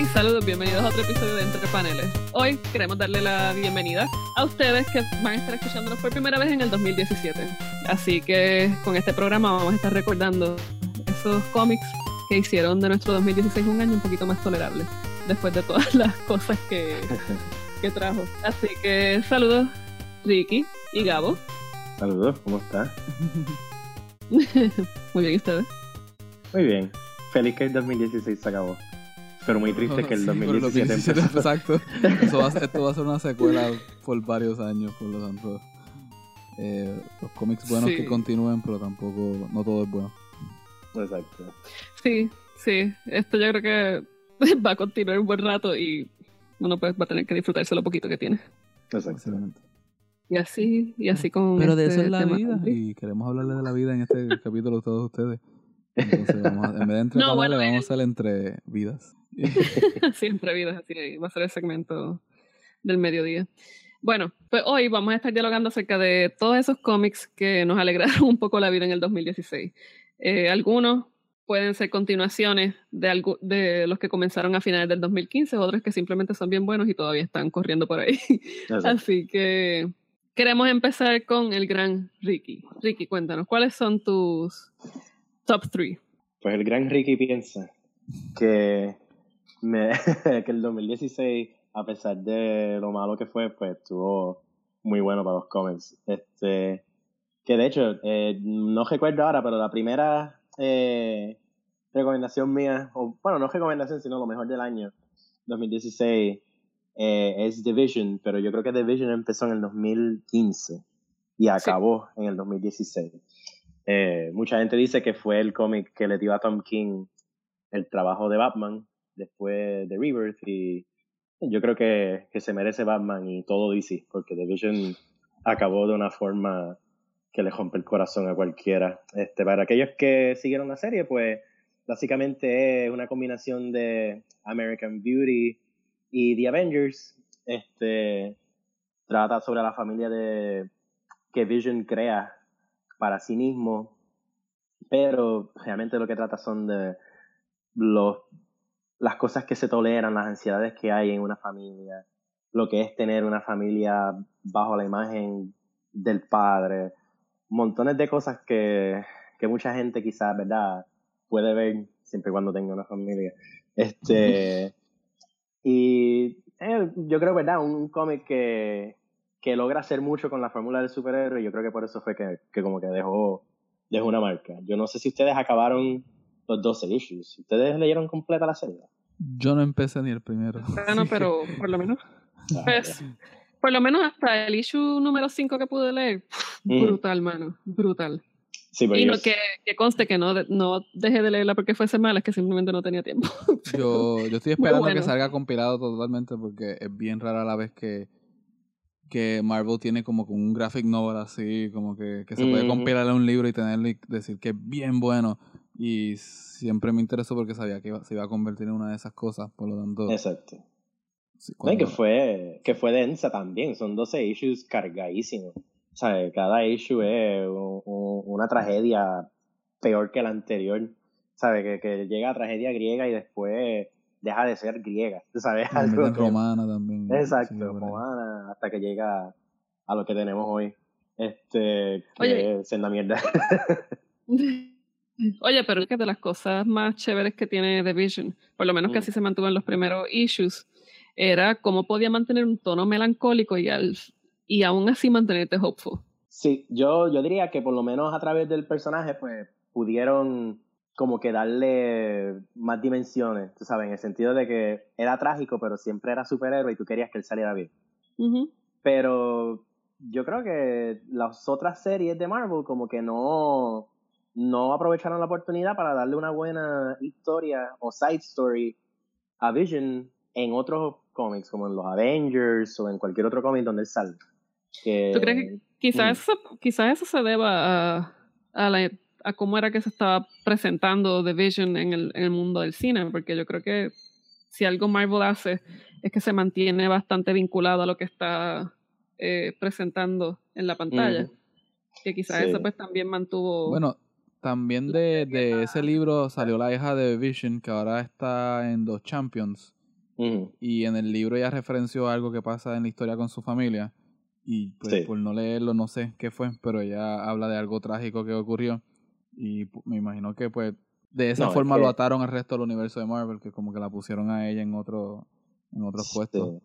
Hey, saludos, bienvenidos a otro episodio de Entre Paneles. Hoy queremos darle la bienvenida a ustedes que van a estar escuchándonos por primera vez en el 2017. Así que con este programa vamos a estar recordando esos cómics que hicieron de nuestro 2016 un año un poquito más tolerable, después de todas las cosas que, que trajo. Así que saludos, Ricky y Gabo. Saludos, ¿cómo estás? Muy bien, ¿y ustedes? Muy bien. Feliz que el 2016 se acabó. Pero muy triste que el Sí, 2017 pero el 2017 empezó. Exacto. Eso va a ser- esto va a ser una secuela por varios años, por lo tanto. eh, los cómics buenos Sí. que continúen, pero tampoco, no todo es bueno. Exacto. Sí, sí. Esto yo creo que va a continuar un buen rato y uno pues va a tener que disfrutarse lo poquito que tiene. Exacto. Básicamente. Y así, y así con Pero de este eso es la tema vida, y queremos hablarle de la vida en este capítulo a todos ustedes. Entonces, vamos a- en vez de entre No, paneles, bueno, vamos a eh. hacer entre vidas. Siempre vidas así, va a ser el segmento del mediodía. Bueno, pues hoy vamos a estar dialogando acerca de todos esos cómics que nos alegraron un poco la vida en el 2016. Eh, algunos pueden ser continuaciones de, algo, de los que comenzaron a finales del 2015, otros que simplemente son bien buenos y todavía están corriendo por ahí. Así que queremos empezar con el gran Ricky. Ricky, cuéntanos, ¿cuáles son tus top three? Pues el gran Ricky piensa que, me, que el 2016, a pesar de lo malo que fue, pues estuvo muy bueno para los cómics. Este, que de hecho, eh, no recuerdo ahora, pero la primera eh, recomendación mía, o bueno, no recomendación, sino lo mejor del año 2016, eh, es Division, pero yo creo que Division empezó en el 2015 y acabó en el 2016. Eh, mucha gente dice que fue el cómic que le dio a Tom King el trabajo de Batman después de Rebirth y yo creo que, que se merece Batman y todo DC porque Division acabó de una forma que le rompe el corazón a cualquiera. Este, para aquellos que siguieron la serie, pues básicamente es una combinación de American Beauty y The Avengers. Este, trata sobre la familia de que Vision crea para sí mismo, pero realmente lo que trata son de los, las cosas que se toleran, las ansiedades que hay en una familia, lo que es tener una familia bajo la imagen del padre, montones de cosas que, que mucha gente quizás, ¿verdad?, puede ver siempre y cuando tenga una familia. Este, y eh, yo creo, ¿verdad?, un cómic que, que logra hacer mucho con la fórmula del superhéroe yo creo que por eso fue que, que como que dejó, dejó una marca. Yo no sé si ustedes acabaron los 12 issues. ¿Ustedes leyeron completa la serie? Yo no empecé ni el primero. Bueno, pero por lo menos, Ah, pues, por lo menos hasta el issue número 5 que pude leer, Mm. brutal, mano, brutal. Sí, pero Y no, que, que conste que no, no dejé de leerla porque fuese mala, es que simplemente no tenía tiempo. Yo, yo estoy esperando bueno. que salga compilado totalmente porque es bien rara la vez que, que Marvel tiene como que un graphic novel así, como que, que se puede Ujú. compilar en un libro y tenerlo y decir que es bien bueno. Y siempre me interesó porque sabía que iba- se iba a convertir en una de esas cosas. Por lo tanto, Exacto. sí, No, que fue, que fue densa también, son 12 issues cargadísimos. O sea, cada issue es un- un- una tragedia peor que la anterior. ¿Sabes? Que, que llega a tragedia griega y después deja de ser griega. ¿Tú ¿Sabes? Algo que- romana también. Exacto, romana, hasta que llega a lo que tenemos hoy. Este, que Oye. es la mierda. Oye, pero es que de las cosas más chéveres que tiene The Vision, por lo menos que Mm. así se mantuvo en los primeros issues, era cómo podía mantener un tono melancólico y, al, y aún así mantenerte hopeful. Sí, yo, yo diría que por lo menos a través del personaje, pues, pudieron como que darle más dimensiones, tú sabes, en el sentido de que era trágico, pero siempre era superhéroe y tú querías que él saliera bien. Pero yo creo que las otras series de Marvel como que no, no aprovecharon la oportunidad para darle una buena historia o side story a Vision en otros cómics, como en los Avengers o en cualquier otro cómic donde él salga. Que, ¿Tú crees que quizás, eso, quizás eso se deba a, a, la- a cómo era que se estaba presentando The Vision en el, en el mundo del cine? Porque yo creo que si algo Marvel hace es que se mantiene bastante vinculado a lo que está eh, presentando en la pantalla. Que quizás Sí. eso pues también mantuvo... Bueno, también de, de ese libro salió la hija de Vision, que ahora está en los Champions. Y en el libro ella referenció algo que pasa en la historia con su familia. Y pues Sí. por no leerlo, no sé qué fue, pero ella habla de algo trágico que ocurrió. Y me imagino que pues de esa No, es forma que- lo ataron al resto del universo de Marvel, que como que la pusieron a ella en otro en otros puestos.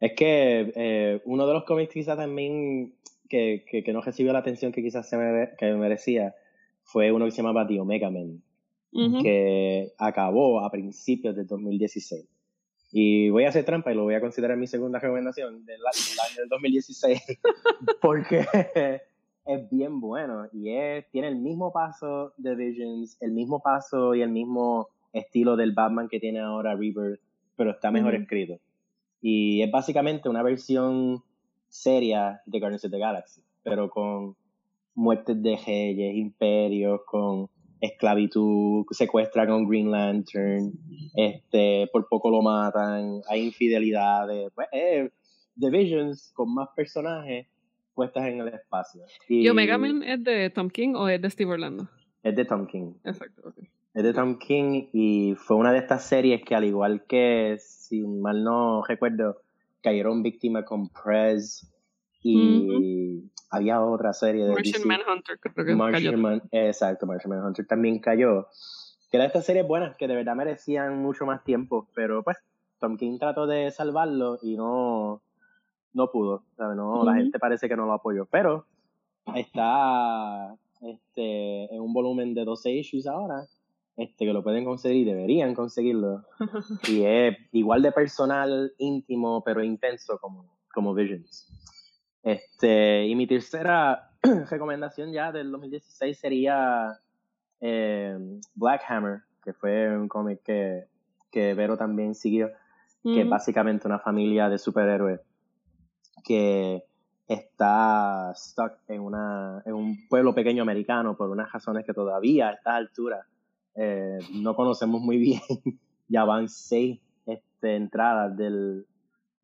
Es que eh, uno de los cómics quizás también que, que, que no recibió la atención que quizás se mere- que merecía fue uno que se llamaba The Omega Man, Ujú. que acabó a principios del 2016. Y voy a hacer trampa y lo voy a considerar mi segunda recomendación del, año del 2016, porque es bien bueno y es, tiene el mismo paso de Visions, el mismo paso y el mismo estilo del Batman que tiene ahora Rebirth, pero está mejor Ujú. escrito. Y es básicamente una versión seria de Guardians of the Galaxy, pero con muertes de reyes, imperios, con esclavitud, secuestran a un Green Lantern, este, por poco lo matan, hay infidelidades, pues eh, con más personajes puestas en el espacio. ¿Y Omega Man es de Tom King o es de Steve Orlando? Es de Tom King. Exacto, ok. Es de Tom King y fue una de estas series que al igual que, si mal no recuerdo, cayeron víctimas con Prez y había otra serie de Martian DC. Manhunter, creo que Martian cayó. Man- exacto, Martian Manhunter también cayó. Que era de estas series buenas que de verdad merecían mucho más tiempo, pero pues Tom King trató de salvarlo y no, no pudo. ¿sabes? No, La Ujú. gente parece que no lo apoyó, pero está este, en un volumen de 12 issues ahora, este, que lo pueden conseguir deberían conseguirlo. Y es igual de personal, íntimo, pero intenso como, como Visions. Este, y mi tercera recomendación ya del 2016 sería eh, Black Hammer, que fue un cómic que, que Vero también siguió, que es básicamente una familia de superhéroes que está stuck en, una, en un pueblo pequeño americano por unas razones que todavía a esta altura eh, no conocemos muy bien. ya van seis este, entradas del,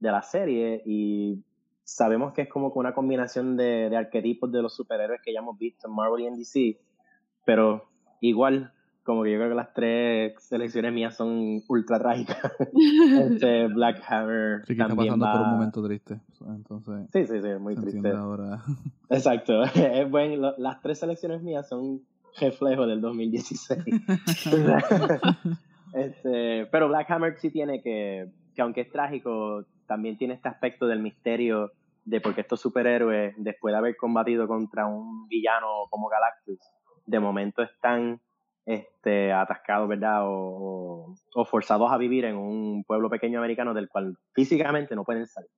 de la serie y sabemos que es como que una combinación de, de arquetipos de los superhéroes que ya hemos visto en Marvel y en DC, pero igual, como que yo creo que las tres selecciones mías son ultra trágicas. este Black Hammer Ricky está también pasando va... por un momento triste. Entonces, Sí, sí, sí, es muy triste. ahora. Exacto, es buen, lo- las tres selecciones mías son reflejo del 2016. este, pero Black Hammer sí tiene que, que aunque es trágico, también tiene este aspecto del misterio de por qué estos superhéroes, después de haber combatido contra un villano como Galactus, de momento están este, atascados, ¿verdad? O, o- forzados a vivir en un pueblo pequeño americano del cual físicamente no pueden salir.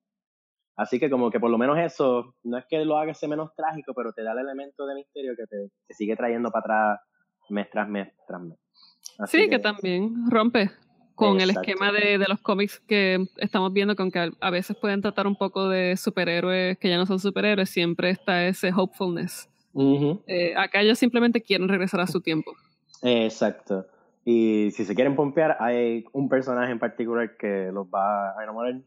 Así que como que por lo menos eso, no es que lo haga ser menos trágico, pero te da el elemento de misterio que te, te sigue trayendo para atrás mes tras mes tras mes. Así Sí, que también rompe con el esquema de, de los cómics que estamos viendo, con que a- veces pueden tratar un poco de superhéroes que ya no son superhéroes, siempre está ese hopefulness. Eh, acá ellos simplemente quieren regresar a su tiempo. Exacto. Y si se quieren pompear, hay un personaje en particular que los va a enamorar,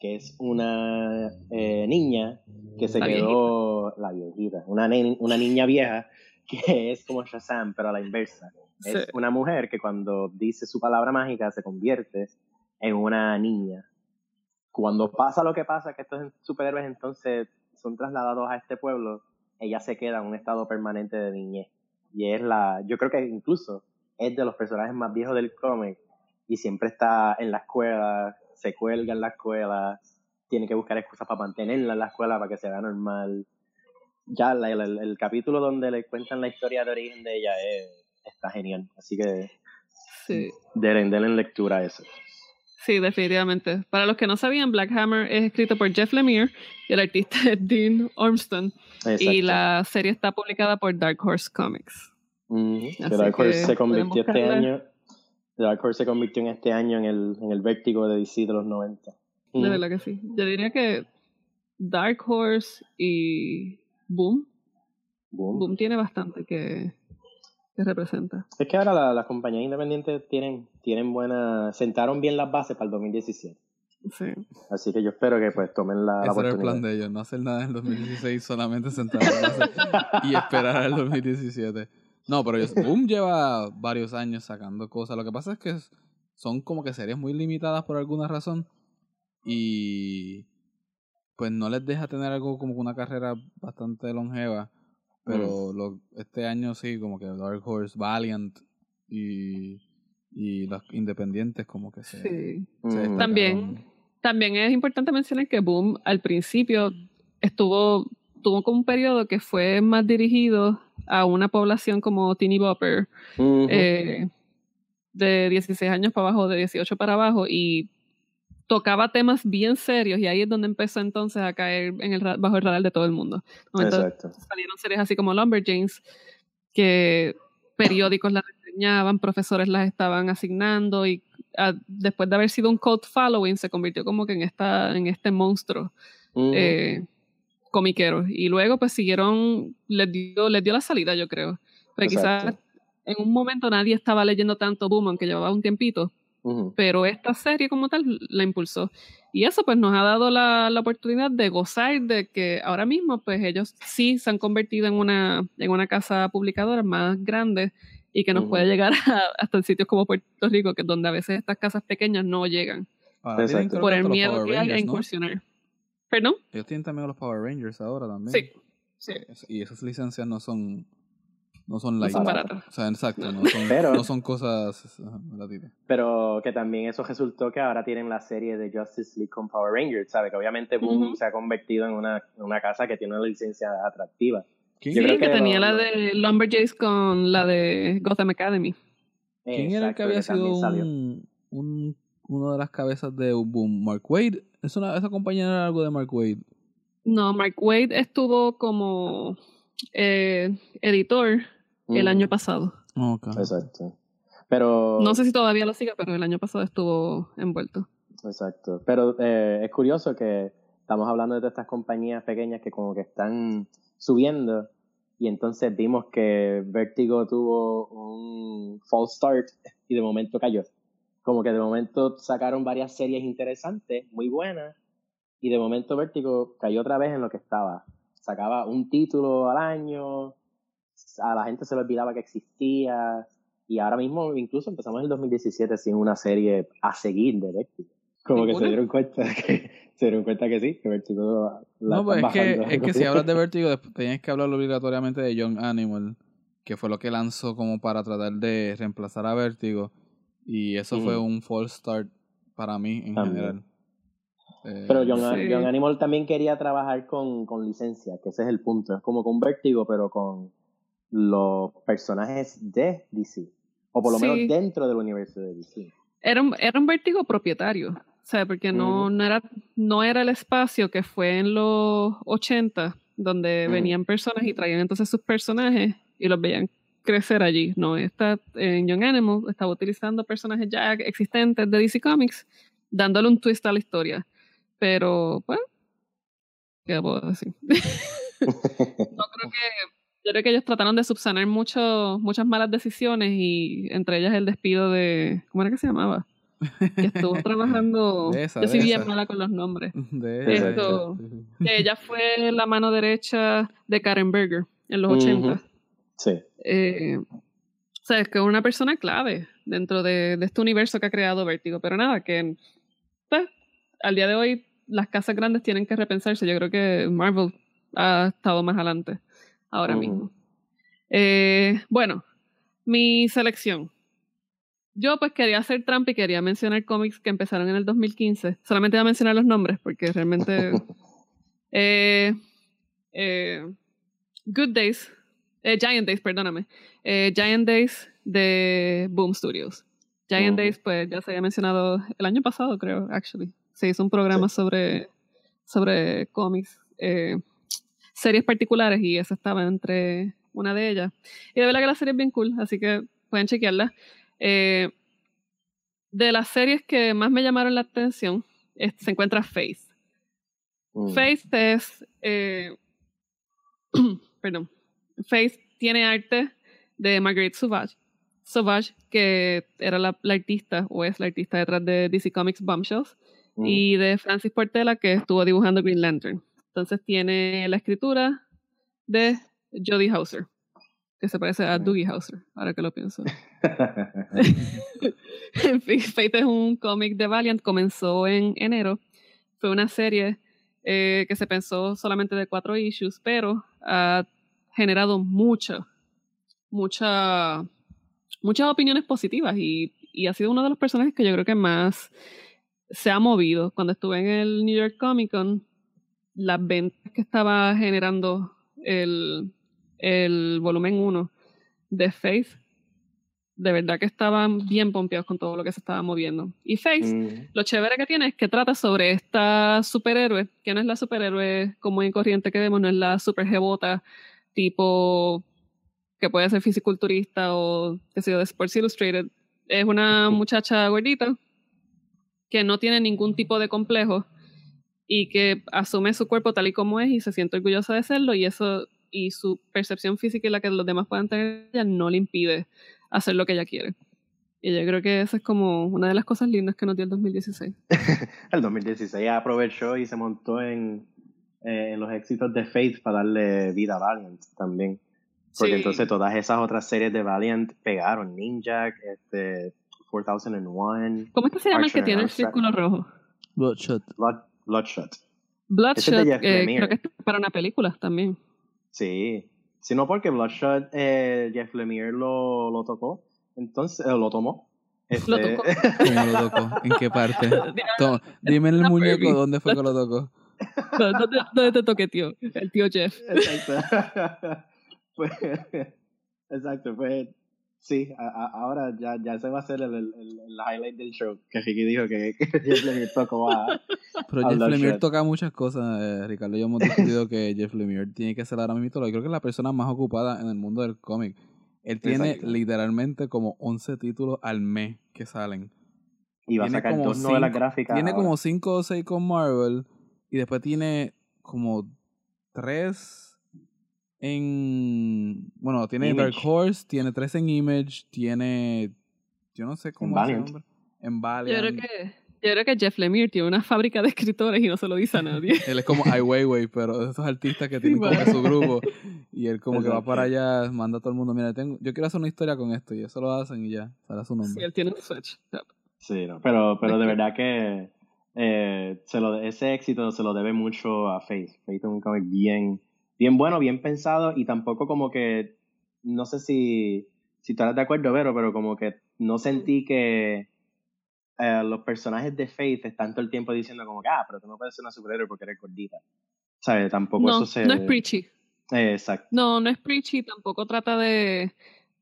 que es una eh, niña que se La quedó, la viejita, una, una niña vieja que es como Shazam, pero a la inversa. Es Sí. una mujer que cuando dice su palabra mágica se convierte en una niña. Cuando pasa lo que pasa, que estos superhéroes entonces son trasladados a este pueblo, ella se queda en un estado permanente de niñez. Y es la, yo creo que incluso es de los personajes más viejos del cómic y siempre está en la escuela, se cuelga en la escuela, tiene que buscar excusas para mantenerla en la escuela para que se vea normal. Ya la- el, el- capítulo donde le cuentan la historia de origen de ella es- está genial. Así que Sí. denle, denle lectura a eso. Sí, definitivamente. Para los que no sabían, Black Hammer es escrito por Jeff Lemire y el artista es Dean Ormston. Y Exacto. la serie está publicada por Dark Horse Comics. Así Que Dark Horse se convirtió este año. Dark Horse se convirtió en este año en el, en el vértigo de DC de los 90. De verdad que sí. Yo diría que Dark Horse y Boom. Boom. Boom tiene bastante que, que representa. Es que ahora la- las compañías independientes tienen, tienen buena, sentaron bien las bases para el 2017. Sí. Así que yo espero que pues tomen la, la Ese era el plan de ellos, no hacer nada en el 2016, solamente sentarse y esperar al 2017. No, pero ellos, Boom lleva varios años sacando cosas. Lo que pasa es que son como que series muy limitadas por alguna razón y pues no les deja tener algo como una carrera bastante longeva. Pero lo, este año sí, como que Dark Horse, Valiant y, y los independientes como que se... Sí. Se. También, también es importante mencionar que Boom al principio estuvo, tuvo como un periodo que fue más dirigido a una población como Teeny Bopper, eh, de 16 años para abajo, de 18 para abajo, y tocaba temas bien serios, y ahí es donde empezó entonces a caer en el, bajo el radar de todo el mundo. Exacto. salieron series así como Lumberjanes, que periódicos las reseñaban, profesores las estaban asignando, y ah, después de haber sido un cult following, se convirtió como que en, esta, en este monstruo eh, comiquero. Y luego pues siguieron, les dio, les dio la salida, yo creo. Pero quizás en un momento nadie estaba leyendo tanto Boom, aunque llevaba un tiempito, Ujú. pero esta serie como tal la impulsó. Y eso pues nos ha dado la, la oportunidad de gozar de que ahora mismo pues ellos sí se han convertido en una, en una casa publicadora más grande y que nos Ujú. puede llegar a- hasta sitios como Puerto Rico, que es donde a veces estas casas pequeñas no llegan Ahora por el miedo que hay a Rangers, ¿no? incursionar. ¿Perdón? Ellos tienen también los Power Rangers ahora también. Sí, sí. Y esas licencias no son no son No light. son baratas. O sea, exacto, no son, Pero- no son cosas baratitas. Pero que también eso resultó que ahora tienen la serie de Justice League con Power Rangers, ¿sabe? Que obviamente Boom se ha convertido en una, en una casa que tiene una licencia atractiva. ¿Quién, Yo Sí, creo que, que tenía lo- la de Lumberjays con la de Gotham Academy. quién era el que había sido un, un, uno de las cabezas de Boom? Mark Wade. Es una, esa compañía era algo de Mark Wade. No, Mark Wade estuvo como eh, editor el Ujú. año pasado. Exacto. Pero, No sé si todavía lo sigue, pero el año pasado estuvo envuelto. exacto. Pero eh, es curioso que estamos hablando de todas estas compañías pequeñas que como que están subiendo y entonces vimos que Vertigo tuvo un false start y de momento cayó. Como que de momento sacaron varias series interesantes, muy buenas, y de momento Vertigo cayó otra vez en lo que estaba. Sacaba un título al año, a la gente se le olvidaba que existía, y ahora mismo incluso empezamos en el 2017 sin una serie a seguir de Vertigo. Como que se dieron cuenta que se dieron cuenta que sí, que Vertigo la No, pues es que, es que si hablas de Vertigo, después tienes que hablar obligatoriamente de Young Animal, que fue lo que lanzó como para tratar de reemplazar a Vertigo. Y eso fue Ujú. un false start para mí en También. general. Eh, Pero Young, Sí. Young Animal también quería trabajar con, con licencia, que ese es el punto. Es como con Vertigo, pero con los personajes de DC. O por lo Sí. menos dentro del universo de DC. Era un, era un vértigo propietario, o sea, porque no, no, era, no era el espacio que fue en los 80, donde venían personas y traían entonces sus personajes y los veían crecer allí. No, esta, en Young Animal estaba utilizando personajes ya existentes de DC Comics, dándole un twist a la historia. Pero, pues, ¿qué puedo decir? no creo que yo creo que ellos trataron de subsanar mucho, muchas malas decisiones y entre ellas el despido de ¿cómo era que se llamaba? Que estuvo trabajando esa, yo soy bien esa. mala con los nombres de Esto- que ella fue la mano derecha de Karen Berger en los Ujú. 80 Sí. eh, o sea, es que es una persona clave dentro de, de este universo que ha creado Vértigo. Pero nada, que pues, al día de hoy las casas grandes tienen que repensarse. Yo creo que Marvel ha estado más adelante ahora Ujú. mismo. Eh, bueno, mi selección. Yo pues quería hacer trampa y quería mencionar cómics que empezaron en el 2015. Solamente voy a mencionar los nombres porque realmente... eh, eh, Good Days, Giant Days, perdóname. Giant Days de Boom Studios. Giant Ujú. Days, pues ya se había mencionado el año pasado, creo, actually. Se hizo un programa sobre, sobre cómics, eh, series particulares, y esa estaba entre una de ellas. Y de verdad que la serie es bien cool, así que pueden chequearla. Eh, de las series que más me llamaron la atención, es- se encuentra Faith. Mm. Faith es. eh, perdón. Faith tiene arte de Marguerite Sauvage. Sauvage, que era la, la artista, o es la artista detrás de DC Comics Bombshells, Y de Francis Portela, que estuvo dibujando Green Lantern. Entonces tiene la escritura de Jodie Hauser. que se parece a Doogie Howser, ahora que lo pienso. en fin, Fate es un cómic de Valiant, comenzó en enero, fue una serie eh, que se pensó solamente de cuatro issues, pero ha generado mucha, mucha, muchas opiniones positivas y, y ha sido uno de los personajes que yo creo que más se ha movido. Cuando estuve en el New York Comic Con, las ventas que estaba generando el, el volumen 1 de Faith, de verdad que estaban bien pompeados con todo lo que se estaba moviendo. Y Faith, Mm, lo chévere que tiene es que trata sobre esta superhéroe, que no es la superhéroe común y corriente que vemos, no es la super jebota tipo que puede ser fisiculturista o que yo, de Sports Illustrated. Es una muchacha gordita que no tiene ningún tipo de complejo y que asume su cuerpo tal y como es y se siente orgullosa de serlo y eso y su percepción física y la que los demás puedan tener ella no le impide hacer lo que ella quiere. Y yo creo que esa es como una de las cosas lindas que nos dio el 2016. el 2016 aprovechó y se montó en, eh, en los éxitos de Faith para darle vida a Valiant también. Porque Sí. entonces todas esas otras series de Valiant pegaron. Ninja, este, 4001, ¿Cómo es que se llama el que tiene el círculo rojo? Bloodshot. Blood, Bloodshot. Bloodshot, es de Jeff eh, Lemire. creo que es para una película también. Sí. Si no porque Bloodshot, eh, Jeff Lemire lo, lo tocó. Entonces, eh, lo tomó. Lo Este- tocó. ¿Cómo lo tocó? ¿En qué parte? Dime el muñeco dónde fue que lo tocó. ¿Dónde, dónde te toqué, tío? El tío Jeff. Exacto. Pues, exacto, pues sí, a- a- ahora ya, ya se va a hacer el, el, el- highlight del show, que Ricky dijo que, que Jeff Lemire tocó a... Pero A Jeff Lemire toca muchas cosas, eh, Ricardo. Yo hemos discutido que Jeff Lemire tiene que ser ahora mismo, creo que es la persona más ocupada en el mundo del cómic. Él tiene Exacto. literalmente como 11 títulos al mes que salen. Y va a Tiene sacar como dos novelas cinco- gráficas. Tiene ahora. como 5 o 6 con Marvel y después tiene como 3 en... Bueno, tiene Image. Dark Horse, tiene 3 en Image, tiene... Yo no sé cómo es Valiant. nombre. En Yo Valiant. creo que, yo creo que Jeff Lemire tiene una fábrica de escritores y no se lo dice a nadie. Él es como Ai Weiwei, pero de esos artistas que tienen como bueno. su grupo. Y él como que va para allá, manda a todo el mundo, mira, tengo, yo quiero hacer una historia con esto. Y eso lo hacen y ya, sale su Sí, nombre. él tiene un switch. Sí, no, pero, pero de verdad que eh, se lo, ese éxito se lo debe mucho a Faith. Faith es un cómic bien, bien bueno, bien pensado y tampoco como que, no sé si, si tú estás de acuerdo, Vero, pero como que no sentí que eh, los personajes de Faith están todo el tiempo diciendo como que, ah, pero tú no puedes ser una superhéroe porque eres gordita. ¿Sabes? Tampoco No, eso se... no es preachy. Eh, exacto. No, no es preachy, tampoco trata de,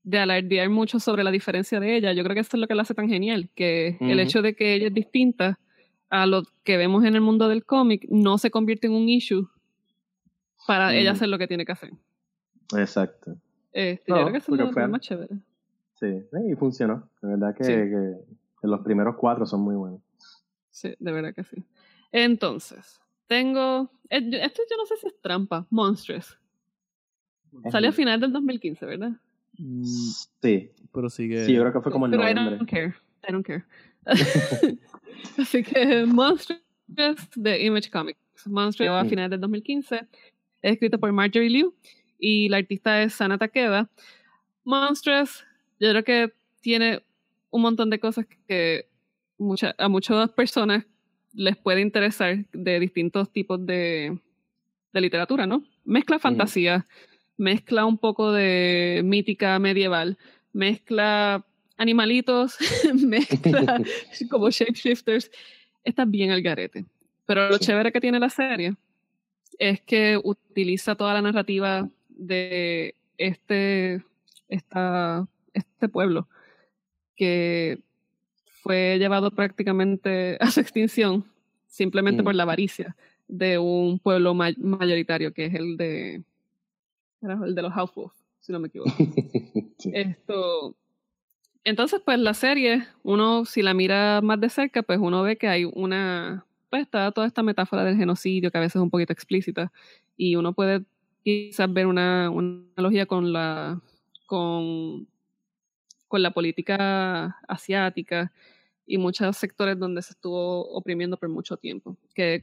de alardear mucho sobre la diferencia de ella. Yo creo que eso es lo que la hace tan genial, que el hecho de que ella es distinta a lo que vemos en el mundo del cómic no se convierte en un issue para ella Ujú. hacer lo que tiene que hacer. Exacto. Este, No, yo creo que eso es lo, fue- más chévere. Sí, y funcionó. De verdad que, Sí. los primeros cuatro son muy buenos. Sí, de verdad que sí. Entonces, tengo. eh, Esto yo no sé si es trampa. Monstrous. Salió a final del 2015, ¿verdad? Mm, Sí, pero sigue... sí, yo creo que fue como en Pero I noviembre. don't care. I don't care. Así que Monstrous de Image Comics. Monstrous llegó a Mm. finales del 2015. Es escrito por Marjorie Liu y la artista es Sana Takeda. Monstrous, yo creo que tiene un montón de cosas que mucha- a muchas personas les puede interesar de distintos tipos de, de literatura, ¿no? Mezcla fantasía, mezcla un poco de mítica medieval, mezcla animalitos, mezcla como shapeshifters. Está bien al garete. Pero lo Sí. chévere que tiene la serie es que utiliza toda la narrativa de este, esta, este pueblo que fue llevado prácticamente a su extinción simplemente Mm. por la avaricia de un pueblo ma- mayoritario que es el de el de los Housewolf, si no me equivoco. Sí. Esto. Entonces, pues la serie, uno, si la mira más de cerca, pues uno ve que hay una. Pues está toda esta metáfora del genocidio que a veces es un poquito explícita. Y uno puede quizás ver una, una analogía con la. con. con la política asiática y muchos sectores donde se estuvo oprimiendo por mucho tiempo. Que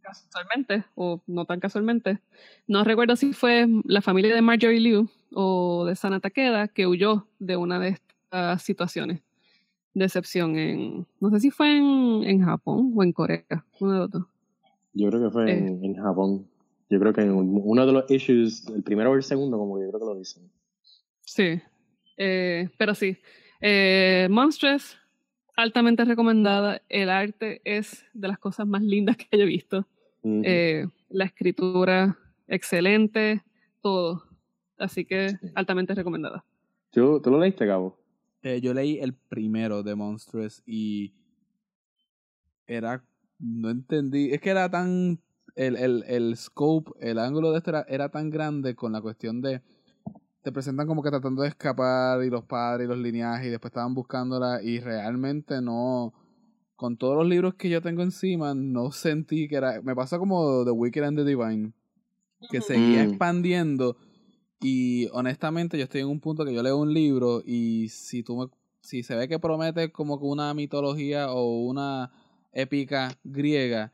casualmente, o no tan casualmente, no recuerdo si fue la familia de Marjorie Liu o de Sana Takeda que huyó de una de estas situaciones de excepción en, no sé si fue en, en Japón o en Corea, uno de otros. Yo creo que fue en, en, Japón. Yo creo que en uno de los issues, el primero o el segundo, como yo creo que lo dicen. Sí, eh, pero sí. Eh, Monstrous, altamente recomendada. El arte es de las cosas más lindas que haya visto. eh, la escritura, excelente, todo. Así que altamente recomendada. ¿Tú, ¿Tú lo leíste, Gabo? Eh, yo leí el primero de Monstrous y era no entendí, es que era tan el, el, el scope, el ángulo de esto era, era tan grande con la cuestión de te presentan como que tratando de escapar y los padres y los lineajes y después estaban buscándola y realmente no con todos los libros que yo tengo encima no sentí que era me pasa como The Wicked and the Divine que seguía expandiendo y honestamente yo estoy en un punto que yo leo un libro y si tú me, si se ve que promete como que una mitología o una épica griega,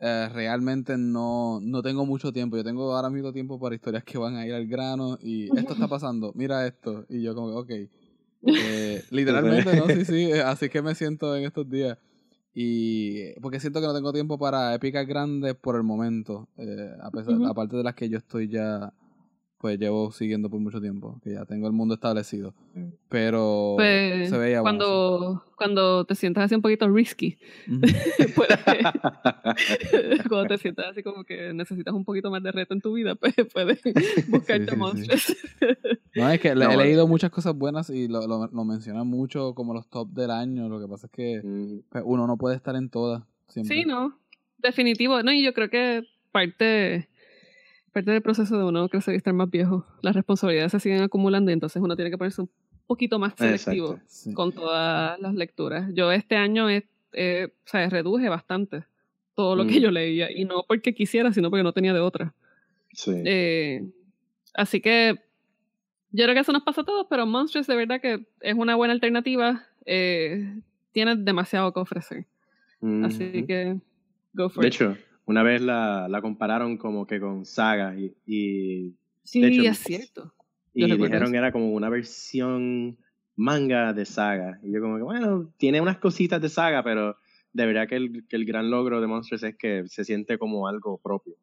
eh, realmente no, no tengo mucho tiempo. Yo tengo ahora mismo tiempo para historias que van a ir al grano y esto está pasando, mira esto. Y yo como, ok. Eh, literalmente, ¿no? Sí, sí, así que me siento en estos días. Y porque siento que no tengo tiempo para épicas grandes por el momento, eh, a pesar, uh -huh. aparte de las que yo estoy ya pues llevo siguiendo por mucho tiempo, que ya tengo el mundo establecido. Pero pues, se veía cuando, bueno, cuando te sientas así un poquito risky, -huh. puedes, cuando te sientas así como que necesitas un poquito más de reto en tu vida, pues puedes buscarte sí, sí, monstruos. Sí. No, es que no, he leído muchas cosas buenas y lo, lo, lo, mencionan mucho como los top del año, lo que pasa es que uh pues, uno no puede estar en todas. Siempre. Sí, no, definitivo. No, y yo creo que parte parte del proceso de uno crecer y estar más viejo, las responsabilidades se siguen acumulando y entonces uno tiene que ponerse un poquito más selectivo sí. con todas las lecturas. Yo este año eh, eh, o sea, reduje bastante todo lo mm. que yo leía y no porque quisiera, sino porque no tenía de otra. Sí. Eh, así que yo creo que eso nos pasa a todos, pero Monsters de verdad que es una buena alternativa. Eh, tiene demasiado que ofrecer. Mm -hmm. Así que go for de it. hecho, una vez la, la compararon como que con Saga y, y sí, de hecho, es cierto. Y dijeron que era como una versión manga de Saga. Y yo como que, bueno, tiene unas cositas de Saga, pero de verdad que el, que el gran logro de Monsters es que se siente como algo propio.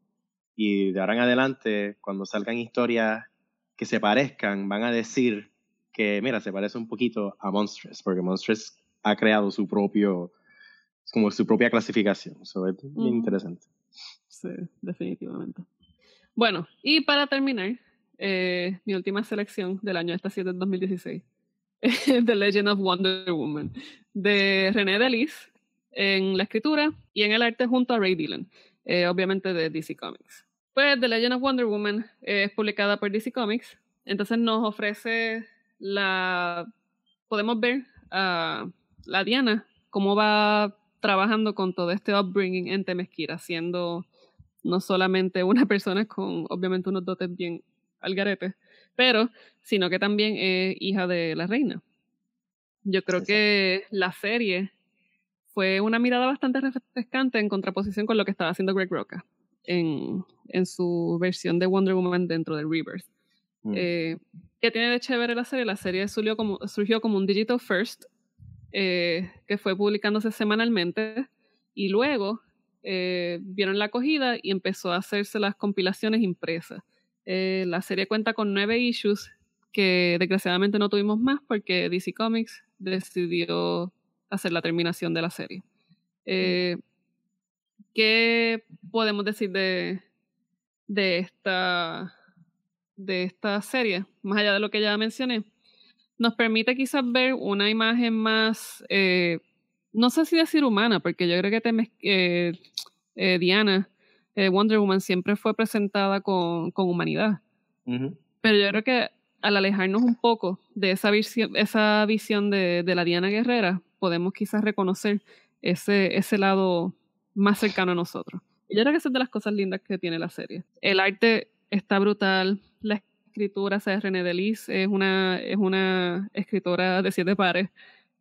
Y de ahora en adelante, cuando salgan historias que se parezcan, van a decir que, mira, se parece un poquito a Monsters, porque Monsters ha creado su propio como su propia clasificación. Eso es bien mm. interesante. Definitivamente. Bueno, y para terminar, eh, mi última selección del año esta 7 del 2016 The Legend of Wonder Woman de René Delis en la escritura y en el arte junto a Ray Dillon, eh, obviamente de DC Comics. Pues The Legend of Wonder Woman es publicada por DC Comics, entonces nos ofrece la... podemos ver a la Diana, cómo va trabajando con todo este upbringing en Temesquira, siendo no solamente una persona con obviamente unos dotes bien al garete, pero sino que también es hija de la reina. Yo creo Exacto. que la serie fue una mirada bastante refrescante en contraposición con lo que estaba haciendo Greg Roca en, en su versión de Wonder Woman dentro de Rebirth. Mm. Eh, ¿Qué tiene de chévere la serie? La serie surgió como, surgió como un digital first, eh, que fue publicándose semanalmente y luego eh, vieron la acogida y empezó a hacerse las compilaciones impresas. Eh, la serie cuenta con nueve issues que desgraciadamente no tuvimos más porque DC Comics decidió hacer la terminación de la serie. Eh, ¿Qué podemos decir de, de, esta, de esta serie? Más allá de lo que ya mencioné nos permite quizás ver una imagen más, eh, no sé si decir humana, porque yo creo que te, eh, eh, Diana, Wonder Woman, siempre fue presentada con, con humanidad. Uh -huh. Pero yo creo que al alejarnos un poco de esa visión, esa visión de, de, la Diana guerrera, podemos quizás reconocer ese, ese lado más cercano a nosotros. Y yo creo que esa es de las cosas lindas que tiene la serie. El arte está brutal, la escritura, o René Delis es una, es una escritora de siete pares,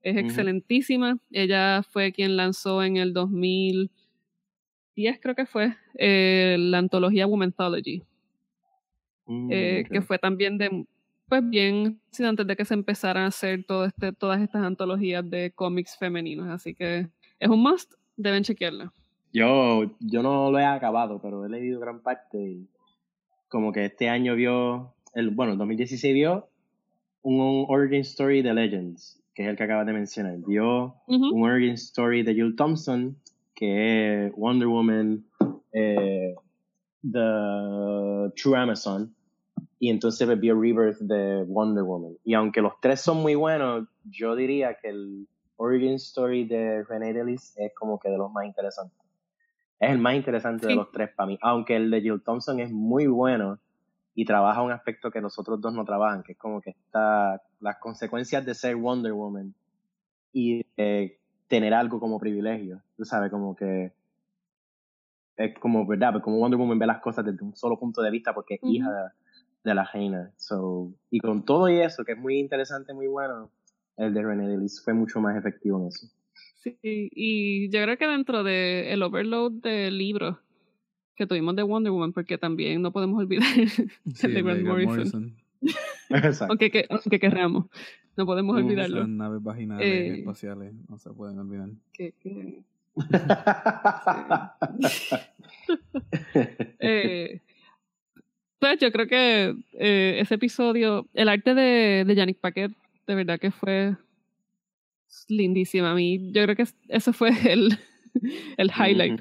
es uh -huh. excelentísima. Ella fue quien lanzó en el 2000, 2010 creo que fue, eh, la antología Womanthology, Mm, eh, que fue también de, pues bien, antes de que se empezaran a hacer todo este, todas estas antologías de cómics femeninos, así que es un must, deben chequearla. Yo, yo no lo he acabado, pero he leído gran parte y como que este año vio, el, bueno, el 2016 vio un, un origin story de Legends, que es el que acabas de mencionar. Vio un origin story de Jill Thompson, que es Wonder Woman, eh, The True Amazon, y entonces vio Rebirth de Wonder Woman. Y aunque los tres son muy buenos, yo diría que el origin story de Renee Ellis es como que de los más interesantes. Es el más interesante de los tres para mí. Aunque el de Jill Thompson es muy bueno y trabaja un aspecto que los otros dos no trabajan, que es como que está las consecuencias de ser Wonder Woman y eh, tener algo como privilegio. Tú sabes, como que es como, ¿verdad? Pues como Wonder Woman ve las cosas desde un solo punto de vista porque es hija de, de la reina. So, y con todo y eso, que es muy interesante, muy bueno, el de Renee Ellis fue mucho más efectivo en eso. Sí, y yo creo que dentro del el overload de libros que tuvimos de Wonder Woman, porque también no podemos olvidar Sí, el de Grant Morrison, Exacto. aunque, que, aunque querramos, no podemos olvidarlo. Esas naves vaginales Eh, espaciales no se pueden olvidar. Que, que- eh, pues yo creo que eh, ese episodio, el arte de, de Yannick Paquet, de verdad que fue lindísima. A mí, yo creo que eso fue el, el highlight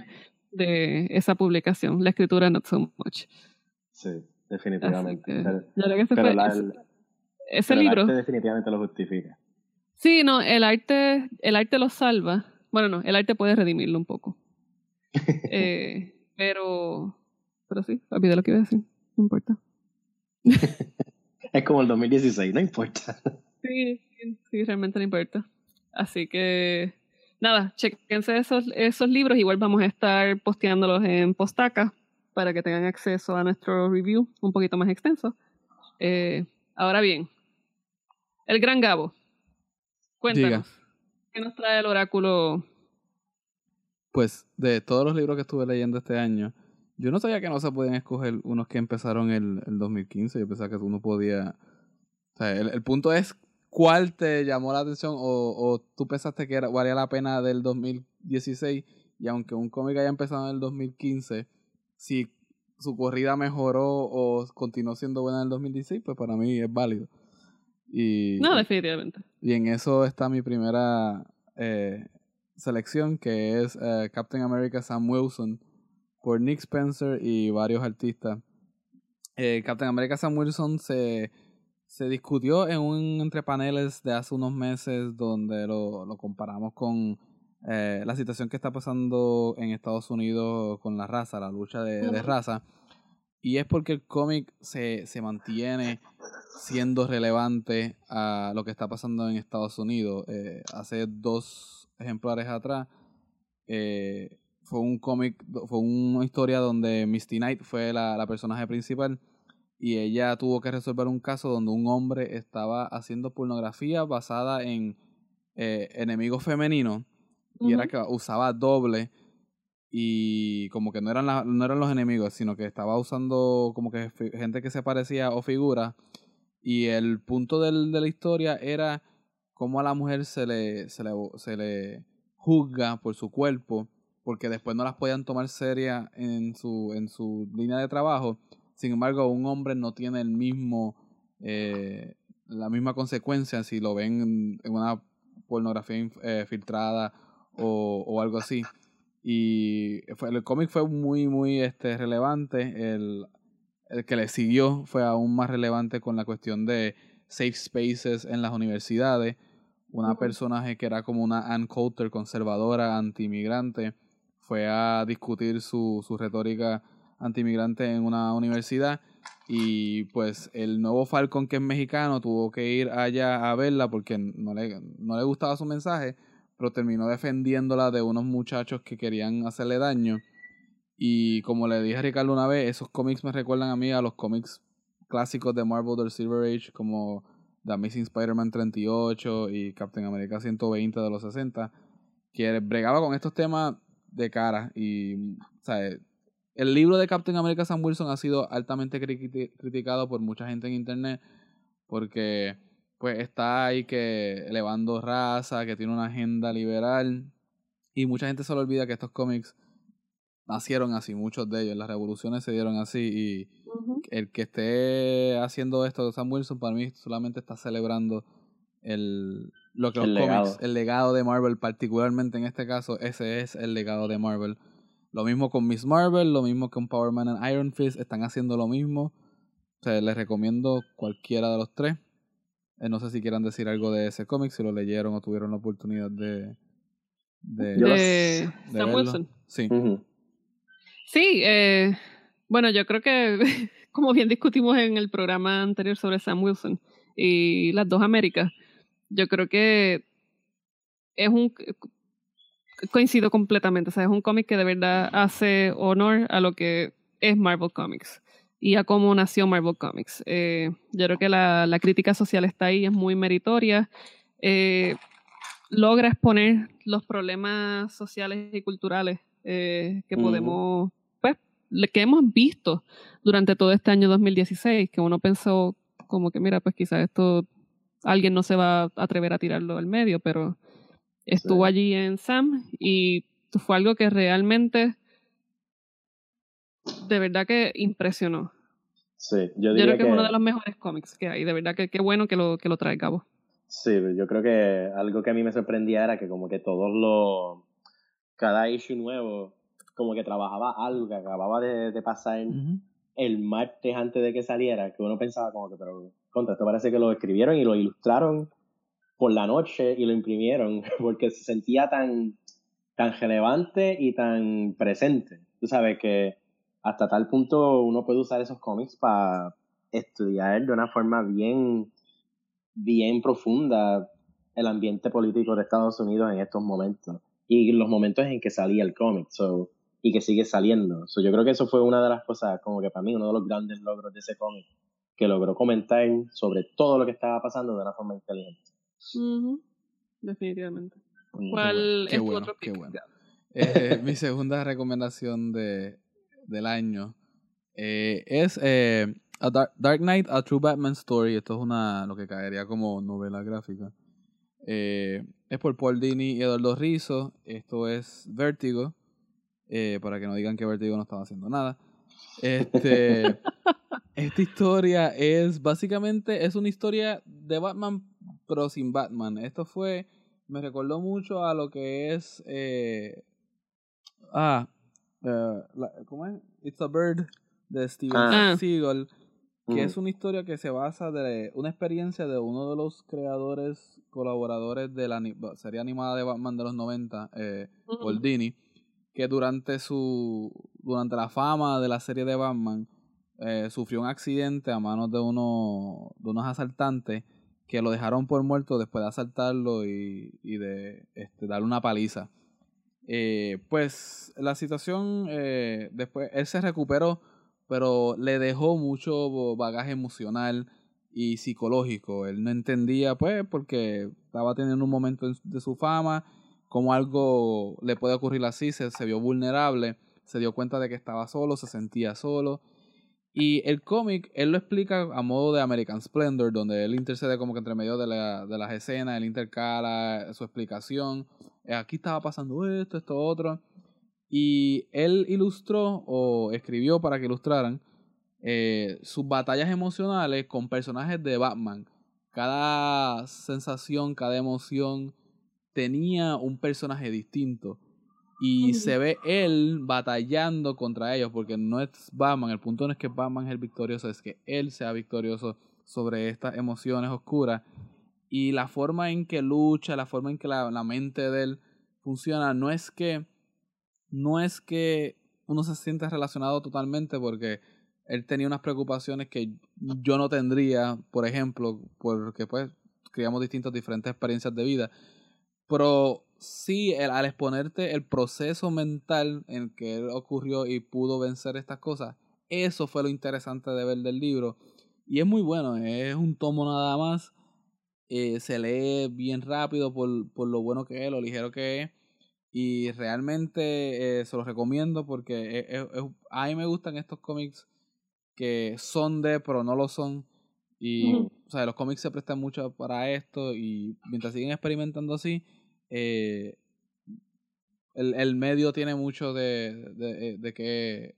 de esa publicación, la escritura Not So Much. Sí, definitivamente. que, pero yo creo que ese fue la- ese, el- ese pero el libro. arte definitivamente lo justifica. Sí, no, el arte, el arte lo salva. Bueno, no, el arte puede redimirlo un poco. Eh, pero, pero sí, olvidé lo que iba a decir. No importa. Es como el 2016, no importa. Sí, sí, sí, realmente no importa. Así que, nada, chequense esos, esos libros. Igual vamos a estar posteándolos en Postaca para que tengan acceso a nuestro review un poquito más extenso. Eh, ahora bien, el gran Gabo. Cuéntanos. ¿Qué nos trae el oráculo? Pues de todos los libros que estuve leyendo este año, yo no sabía que no se podían escoger unos que empezaron el, el 2015. Yo pensaba que uno podía. O sea, el, el punto es cuál te llamó la atención o, o tú pensaste que era, valía la pena del 2016. Y aunque un cómic haya empezado en el 2015, si su corrida mejoró o continuó siendo buena en el 2016, pues para mí es válido. Y, No, definitivamente. y en eso está mi primera eh, selección, que es eh, Captain America Sam Wilson, por Nick Spencer y varios artistas. Eh, Captain America Sam Wilson se, se discutió en un entre paneles de hace unos meses donde lo, lo comparamos con eh, la situación que está pasando en Estados Unidos con la raza, la lucha de, raza. Y es porque el cómic se, se mantiene siendo relevante a lo que está pasando en Estados Unidos. Eh, hace dos ejemplares atrás eh, fue un cómic, fue una historia donde Misty Knight fue la, la personaje principal y ella tuvo que resolver un caso donde un hombre estaba haciendo pornografía basada en eh, enemigos femeninos y era que usaba doble y como que no eran la- no eran los enemigos sino que estaba usando como que gente que se parecía o figuras y el punto del, de la historia era cómo a la mujer se le, se le se le juzga por su cuerpo porque después no las podían tomar serias en su en su línea de trabajo. Sin embargo un hombre no tiene el mismo eh, la misma consecuencia si lo ven en, una pornografía eh, filtrada o, o algo así. Y fue, el cómic fue muy, muy este, relevante. El, el que le siguió fue aún más relevante con la cuestión de safe spaces en las universidades. Una personaje que era como una Ann Coulter conservadora, anti-inmigrante, fue a discutir su, su retórica anti-inmigrante en una universidad. Y pues el nuevo Falcon, que es mexicano, tuvo que ir allá a verla porque no le, no le gustaba su mensaje, pero terminó defendiéndola de unos muchachos que querían hacerle daño. Y como le dije a Ricardo una vez, esos cómics me recuerdan a mí a los cómics clásicos de Marvel del Silver Age, como The Amazing Spider-Man 38 y Captain America 120 de los 60, que bregaba con estos temas de cara. Y, el libro de Captain America Sam Wilson ha sido altamente criticado por mucha gente en internet porque pues está ahí que elevando raza, que tiene una agenda liberal y mucha gente se le olvida que estos cómics nacieron así, muchos de ellos, las revoluciones se dieron así y el que esté haciendo esto de Sam Wilson para mí solamente está celebrando el lo que los cómics, legado. el legado de Marvel, particularmente en este caso, ese es el legado de Marvel. Lo mismo con Miss Marvel, lo mismo con Power Man and Iron Fist, están haciendo lo mismo. O sea, les recomiendo cualquiera de los tres. Eh, no sé si quieran decir algo de ese cómic, si lo leyeron o tuvieron la oportunidad de. De, Sam Wilson. Sí. Sí, eh, bueno, yo creo que, como bien discutimos en el programa anterior sobre Sam Wilson y las dos Américas, yo creo que es un coincido completamente, o sea, es un cómic que de verdad hace honor a lo que es Marvel Comics y a cómo nació Marvel Comics. Eh, yo creo que la, la, crítica social está ahí, es muy meritoria. Eh, logra exponer los problemas sociales y culturales eh, que podemos, pues, que hemos visto durante todo este año 2016, que uno pensó como que, mira, pues quizás esto alguien no se va a atrever a tirarlo al medio, pero estuvo allí en Sam y fue algo que realmente de verdad que impresionó. Sí, yo, creo que, es uno de los mejores cómics que hay, de verdad que qué bueno que lo, que lo trae cabo. Sí, yo creo que algo que a mí me sorprendía era que como que todos los, cada issue nuevo, como que trabajaba algo que acababa de, pasar el martes antes de que saliera, que uno pensaba como que, pero contra, esto parece que lo escribieron y lo ilustraron por la noche y lo imprimieron porque se sentía tan, tan relevante y tan presente. Tú sabes que hasta tal punto uno puede usar esos cómics para estudiar de una forma bien, bien profunda el ambiente político de Estados Unidos en estos momentos y los momentos en que salía el cómic so, y que sigue saliendo. So, yo creo que eso fue una de las cosas, como que para mí, uno de los grandes logros de ese cómic, que logró comentar sobre todo lo que estaba pasando de una forma inteligente. Definitivamente. ¿Cuál es tu otro pick? Eh, mi segunda recomendación de, del año eh, es eh, Dark, Knight, A True Batman Story. Esto es una lo que caería como novela gráfica. es por Paul Dini y Eduardo Rizzo. Esto es Vértigo. para que no digan que Vértigo no estaba haciendo nada. Este, esta historia es básicamente es una historia de Batman pero sin Batman. Esto fue, me recordó mucho a lo que es, eh, ah, eh, ¿cómo es? It's a Bird de Steven ah. Seagal, que es una historia que se basa de una experiencia de uno de los creadores, colaboradores de la serie animada de Batman de los 90, eh, que durante su, durante la fama de la serie de Batman, eh, sufrió un accidente a manos de, uno, de unos asaltantes que lo dejaron por muerto después de asaltarlo y, y de este, darle una paliza. Eh, pues la situación, eh, después él se recuperó, pero le dejó mucho bagaje emocional y psicológico. Él no entendía, pues, porque estaba teniendo un momento de su fama, como algo le puede ocurrir así, se, se vio vulnerable, se dio cuenta de que estaba solo, se sentía solo y el cómic, él lo explica a modo de American Splendor, donde él intercede como que entre medio de, la, de las escenas, él intercala su explicación. Eh, aquí estaba pasando esto, esto, otro. Y él ilustró o escribió para que ilustraran eh, sus batallas emocionales con personajes de Batman. Cada sensación, cada emoción tenía un personaje distinto. Y se ve él batallando contra ellos, porque no es Batman. El punto no es que Batman es el victorioso, es que él sea victorioso sobre estas emociones oscuras. Y la forma en que lucha, la forma en que la, la mente de él funciona, no es que. No es que uno se sienta relacionado totalmente, porque él tenía unas preocupaciones que yo no tendría, por ejemplo, porque pues creamos distintas, diferentes experiencias de vida. Pero sí, el, al exponerte el proceso mental en que él ocurrió y pudo vencer estas cosas, eso fue lo interesante de ver del libro. Y es muy bueno, es un tomo nada más. Eh, se lee bien rápido por, por, lo bueno que es, lo ligero que es. Y realmente eh, se los recomiendo porque a mí me gustan estos cómics que son de, pero no lo son. Y, o sea, los cómics se prestan mucho para esto y mientras siguen experimentando así, eh, el, el, medio tiene mucho de, de, de que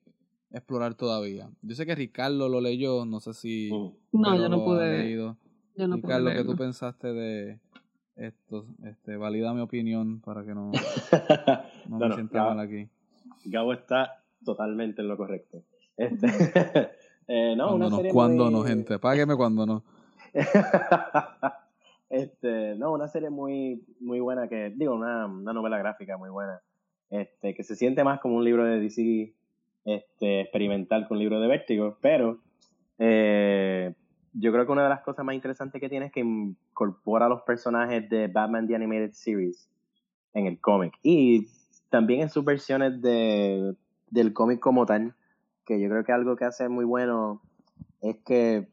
explorar todavía. Yo sé que Ricardo lo leyó, no sé si... No, yo no pude. Leído. Yo no Ricardo, ¿qué tú pensaste de esto? Este, valida mi opinión para que no, no, me sienta mal aquí. Gabo está totalmente en lo correcto. Este, eh, no, cuando una no, cuando no, gente, págueme cuando no. Este, no, una serie muy, muy buena que, digo, una, una novela gráfica muy buena. Este, que se siente más como un libro de DC este, experimental con libro de vértigo, pero eh, yo creo que una de las cosas más interesantes que tiene es que incorpora los personajes de Batman The Animated Series en el cómic y también en sus versiones de, del cómic como tal, que yo creo que algo que hace muy bueno es que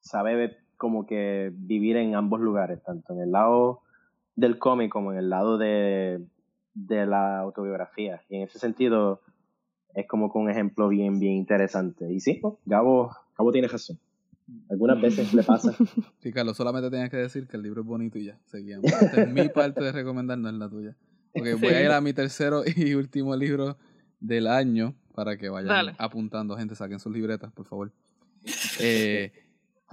sabe como que vivir en ambos lugares, tanto en el lado del cómic como en el lado de, de la autobiografía. Y en ese sentido, es como que un ejemplo bien, bien interesante. Y sí, pues, Gabo, Gabo tiene razón. Algunas veces le pasa. Sí, Carlos, solamente tenías que decir que el libro es bonito y ya, seguíamos. Esta es mi parte de recomendar, no es la tuya. Porque voy a ir a mi tercero y último libro del año para que vayan apuntando, gente, saquen sus libretas, por favor. Eh,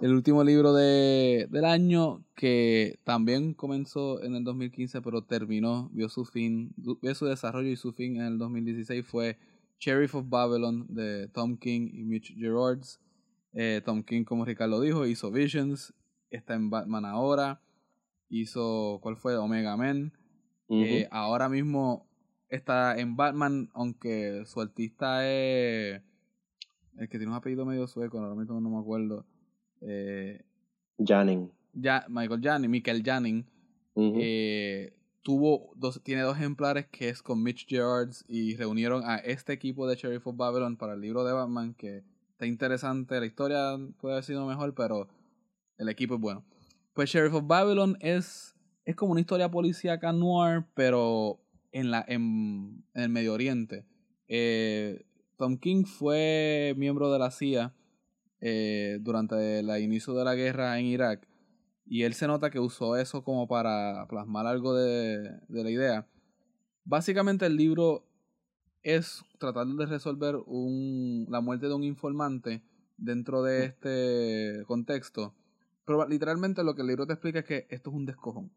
el último libro de, del año que también comenzó en el 2015, pero terminó, vio su fin, vio su desarrollo y su fin en el 2016 fue Sheriff of Babylon de Tom King y Mitch Gerards. Eh, Tom King, como Ricardo dijo, hizo Visions, está en Batman ahora, hizo, ¿cuál fue? Omega Men. Eh, ahora mismo está en Batman, aunque su artista es el que tiene un apellido medio sueco, ahora mismo no me acuerdo. Eh, Janning. Ya, Michael Janning, Michael Janning. eh, tuvo dos, tiene dos ejemplares que es con Mitch Gerards y reunieron a este equipo de Sheriff of Babylon para el libro de Batman que está interesante, la historia puede haber sido mejor, pero el equipo es bueno. Pues Sheriff of Babylon es, es como una historia policíaca noir, pero en, la, en, el Medio Oriente. Eh, Tom King fue miembro de la CIA eh, durante el inicio de la guerra en Irak y él se nota que usó eso como para plasmar algo de, la idea. Básicamente el libro es tratar de resolver un, la muerte de un informante dentro de este contexto. Pero literalmente lo que el libro te explica es que esto es un descojón.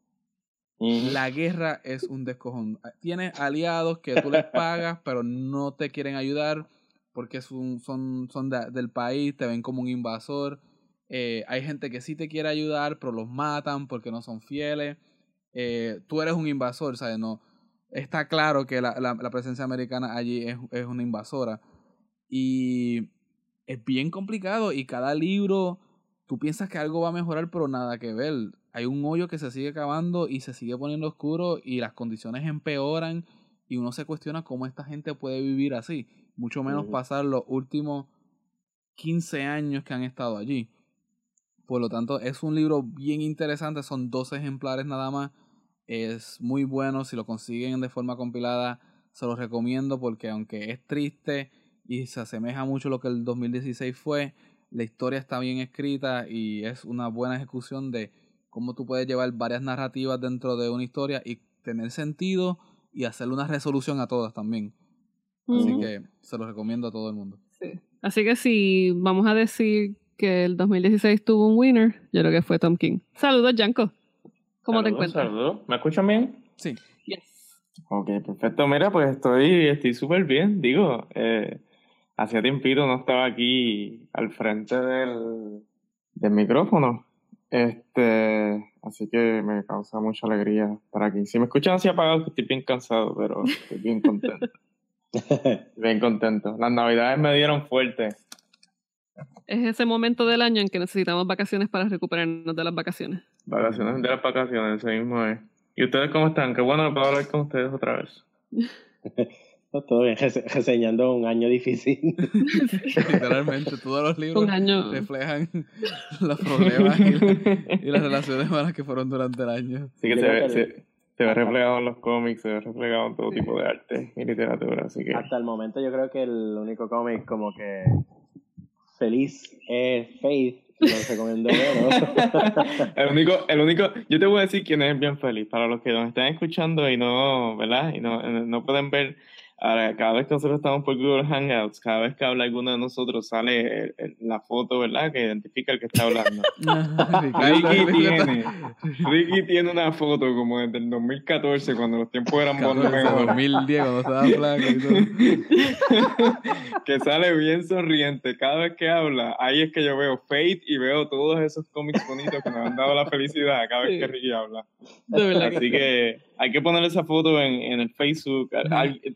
La guerra es un descojón. Tienes aliados que tú les pagas, pero no te quieren ayudar porque son, son, son del país, te ven como un invasor eh, hay gente que sí te quiere ayudar, pero los matan porque no son fieles. Eh, tú eres un invasor, ¿sabes? No, está claro que la, la, presencia americana allí es, es, una invasora. Y es bien complicado y cada libro tú piensas que algo va a mejorar, pero nada que ver. Hay un hoyo que se sigue cavando y se sigue poniendo oscuro y las condiciones empeoran y uno se cuestiona cómo esta gente puede vivir así. Mucho menos pasar los últimos 15 años que han estado allí. Por lo tanto, es un libro bien interesante. Son dos ejemplares nada más. Es muy bueno. Si lo consiguen de forma compilada, se los recomiendo porque aunque es triste y se asemeja mucho a lo que el 2016 fue, la historia está bien escrita y es una buena ejecución de cómo tú puedes llevar varias narrativas dentro de una historia y tener sentido y hacerle una resolución a todas también. Así que se los recomiendo a todo el mundo. Sí. Así que si vamos a decir que el 2016 tuvo un winner, yo creo que fue Tom King. Saludos, Janko. ¿Cómo te encuentras? Saludos. ¿Me escuchan bien? Sí. Yes. Ok, perfecto. Mira, pues estoy estoy súper bien. Digo, eh, hacía tiempito no estaba aquí al frente del, del micrófono. Este, así que me causa mucha alegría estar aquí. Si me escuchan así apagados, estoy bien cansado, pero estoy bien contento. bien contento. Las navidades me dieron fuerte es ese momento del año en que necesitamos vacaciones para recuperarnos de las vacaciones. Vacaciones de las vacaciones, ese mismo es. ¿Y ustedes cómo están? Qué bueno poder hablar con ustedes otra vez. todo bien, reseñando un año difícil. Literalmente, todos los libros reflejan los problemas y, las relaciones malas que fueron durante el año. Sí que se ve, se, ve reflejado en los cómics, se ve reflejado en todo tipo de arte y literatura, así que... Hasta el momento yo creo que el único cómic como que feliz es Faith, no el único, el único, yo te voy a decir quién es bien feliz, para los que nos están escuchando y no, ¿verdad? Y no, no pueden ver Ahora, cada vez que nosotros estamos por Google Hangouts, cada vez que habla alguno de nosotros, sale la foto, ¿verdad? Que identifica el que está hablando. Ricky, tiene, Ricky tiene una foto como desde el 2014, cuando los tiempos eran más 2010, cuando estaba flaco y todo. que sale bien sonriente. Cada vez que habla, ahí es que yo veo Fate y veo todos esos cómics bonitos que me han dado la felicidad cada vez que Ricky habla. Así que hay que poner esa foto en, en el Facebook.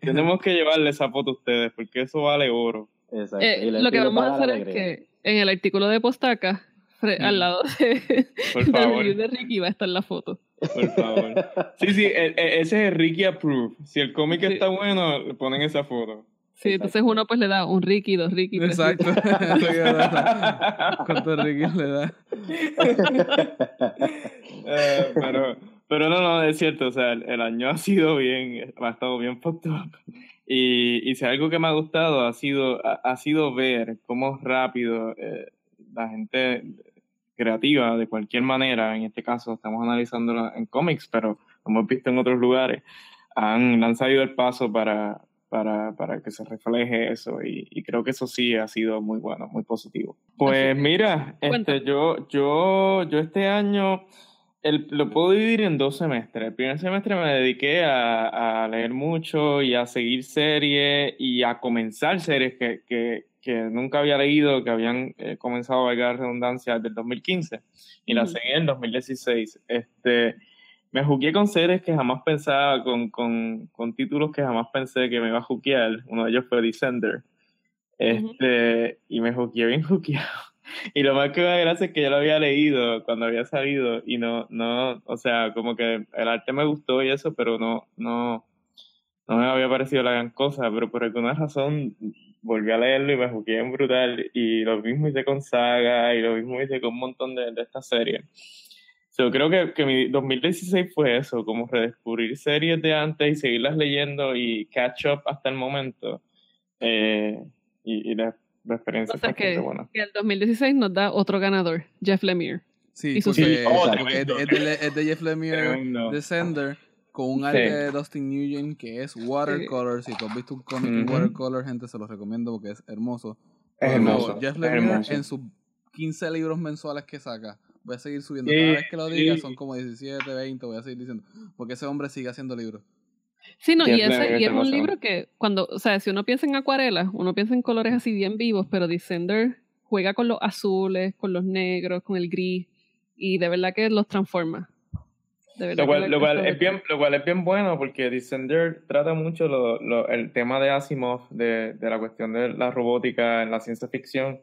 tenemos que llevarle esa foto a ustedes porque eso vale oro. Exacto. Eh, lo que vamos a hacer es que en el artículo de Postaca, al lado de, del de Ricky, va a estar la foto. Por favor. Sí, sí, e, e, ese es Ricky Approved. Si el cómic está bueno, le ponen esa foto. Sí, entonces uno pues le da un Ricky, dos Ricky. Exacto. ¿Cuántos Ricky le da? Eh, pero pero no, no, es cierto, o sea, el, año ha sido bien, ha estado bien fucked up. Y, y si algo que me ha gustado ha sido, ha, sido ver cómo rápido eh, la gente creativa, de cualquier manera, en este caso estamos analizando en cómics, pero como hemos visto en otros lugares, han, sabido el paso para, para, para que se refleje eso y, y, creo que eso sí ha sido muy bueno, muy positivo. Pues mira, este, yo, yo, yo este año lo puedo dividir en dos semestres. El primer semestre me dediqué a, leer mucho y a seguir series y a comenzar series que, que, que nunca había leído, que habían eh, comenzado a valgar redundancia desde el 2015 y las seguí en el 2016. Este, me jugué con series que jamás pensaba, con, con, con, títulos que jamás pensé que me iba a juquear. Uno de ellos fue Descender. Este, Y me jugué bien juqueado. Y lo más que me gracia es que yo lo había leído cuando había salido y no, no, o sea, como que el arte me gustó y eso, pero no, no, no me había parecido la gran cosa, pero por alguna razón volví a leerlo y me jugué en brutal y lo mismo hice con Saga y lo mismo hice con un montón de, de estas series. Yo creo que, que mi 2016 fue eso, como redescubrir series de antes y seguirlas leyendo y catch up hasta el momento. Eh, y, y la experiencia o sea que, el 2016 nos da otro ganador, Jeff Lemire. Sí, es, de, Jeff Lemire, Descender, con un arte de Dustin Nugent que es watercolor. Si tú has visto un cómic en watercolor, gente, se los recomiendo porque es hermoso. Es hermoso. Jeff Lemire en sus 15 libros mensuales que saca. Voy a seguir subiendo. Cada vez que lo diga son como 17, 20, voy a seguir diciendo. Porque ese hombre sigue haciendo libros. Sí, no, y, ese, y es un libro que cuando, o sea, si uno piensa en acuarelas, uno piensa en colores así bien vivos, pero Descender juega con los azules, con los negros, con el gris, y de verdad que los transforma. lo, cual, lo, cual es bien, lo cual es bien bueno porque Descender trata mucho lo, lo, el tema de Asimov, de, de la cuestión de la robótica en la ciencia ficción,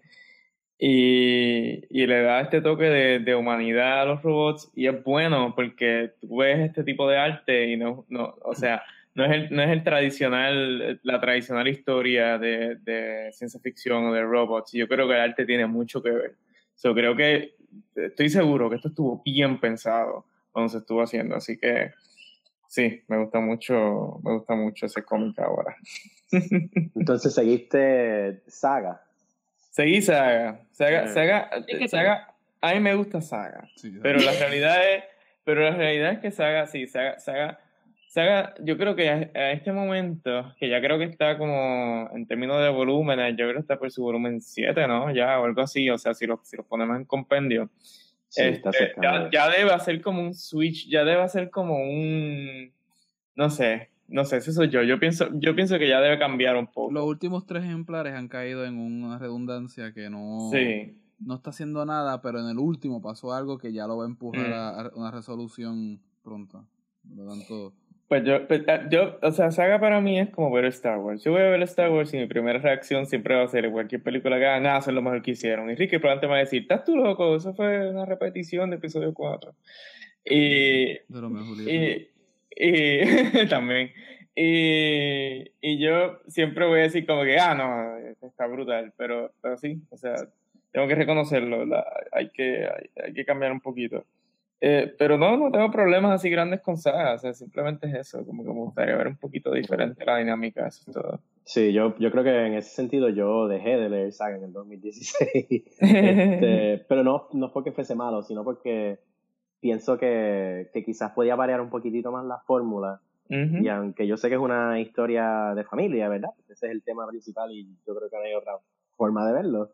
y, le da este toque de, humanidad a los robots y es bueno porque tú ves este tipo de arte y no, no o sea, no es el, no es el tradicional, la tradicional historia de, ciencia ficción o de robots. Yo creo que el arte tiene mucho que ver. Yo creo que, estoy seguro que esto estuvo bien pensado cuando se estuvo haciendo, así que sí, me gusta mucho, me gusta mucho ese cómic ahora. Entonces seguiste Saga. Seguí Saga. Saga, Saga, Saga, a mí me gusta Saga. pero la realidad es, pero la realidad es que Saga, sí, Saga, Saga, Saga, yo creo que a, este momento, que ya creo que está como en términos de volúmenes, yo creo que está por su volumen 7, ¿no? Ya, o algo así, o sea, si lo, si lo ponemos en compendio. este, ya, ya, debe hacer como un switch, ya debe hacer como un, no sé, no sé, ese soy yo. Yo pienso, yo pienso que ya debe cambiar un poco. Los últimos tres ejemplares han caído en una redundancia que no, no está haciendo nada, pero en el último pasó algo que ya lo va a empujar mm. a, una resolución pronta. Por lo tanto. Pues yo, pues, ah, yo, o sea, Saga para mí es como ver Star Wars. Yo voy a ver Star Wars y mi primera reacción siempre va a ser cualquier película que hagan, ah, eso es lo mejor que hicieron. Y Ricky probablemente me va a decir, ¿estás tú loco? Eso fue una repetición de episodio 4. Y, de lo mejor, y, y también. Y, y yo siempre voy a decir como que, ah, no, está brutal, pero, pero sí, o sea, tengo que reconocerlo, hay, que, hay, que cambiar un poquito. Eh, pero no, no tengo problemas así grandes con sagas, o sea, simplemente es eso, como que me gustaría ver un poquito diferente la dinámica, eso es todo. Sí, yo, yo creo que en ese sentido yo dejé de leer saga en el 2016. este, pero no, no porque fuese malo, sino porque pienso que, que quizás podía variar un poquitito más la fórmula. Y aunque yo sé que es una historia de familia, ¿verdad? Ese es el tema principal y yo creo que no hay otra forma de verlo.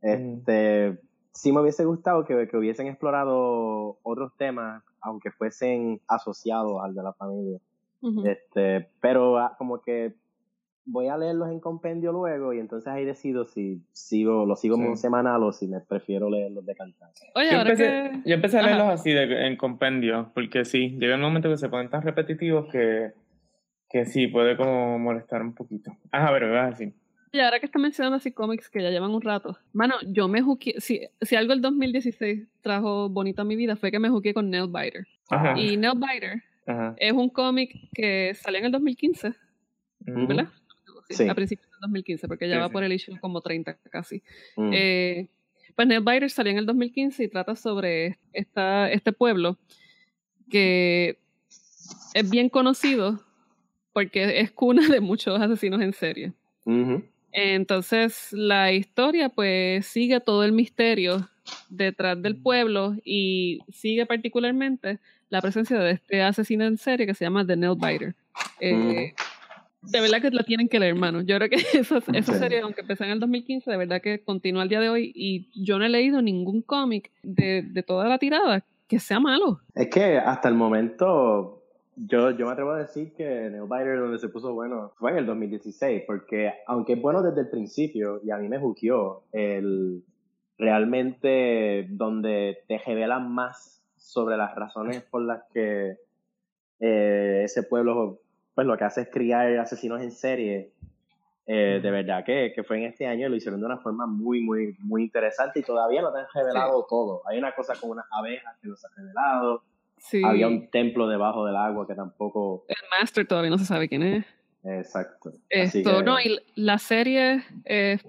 Este, sí me hubiese gustado que, que, hubiesen explorado otros temas, aunque fuesen asociados al de la familia. este, pero ah, como que voy a leerlos en compendio luego y entonces ahí decido si sigo, lo sigo en semanal o si me prefiero leerlos de cantar. Oye, yo, ahora empecé, que... yo empecé a leerlos así de, en compendio, porque sí, llega el momento que se ponen tan repetitivos que, que sí, puede como molestar un poquito. Ajá, pero me vas a decir. Y ahora que está mencionando así cómics que ya llevan un rato. Mano, yo me juqué. Si, si algo el 2016 trajo bonito a mi vida fue que me juqué con Nailbiter. Ajá. Y Nailbiter Ajá. es un cómic que salió en el 2015. ¿Verdad? Sí, A principios del 2015, porque ya sí, va por el issue como 30 casi. Mm. Eh, pues Nailbiter salió en el 2015 y trata sobre esta, este pueblo que es bien conocido porque es cuna de muchos asesinos en serie. Uh -huh. Entonces, la historia pues sigue todo el misterio detrás del pueblo y sigue particularmente la presencia de este asesino en serie que se llama The Nail Biter. Eh, de verdad que la tienen que leer, hermano. Yo creo que esa, esa serie, aunque empezó en el 2015, de verdad que continúa al día de hoy y yo no he leído ningún cómic de, de toda la tirada que sea malo. Es que hasta el momento yo, yo me atrevo a decir que Nailbiter donde se puso bueno fue en el 2016, porque aunque es bueno desde el principio y a mí me juqueó, el, realmente donde te revelan más sobre las razones por las que eh, ese pueblo pues lo que hace es criar asesinos en serie. Eh, de verdad que, que, fue en este año y lo hicieron de una forma muy, muy, muy interesante y todavía no te han revelado sí. todo. Hay una cosa con unas abejas que no se ha revelado. Sí. Había un templo debajo del agua que tampoco. El Master todavía no se sabe quién es. Exacto. Esto, que... no, y la serie es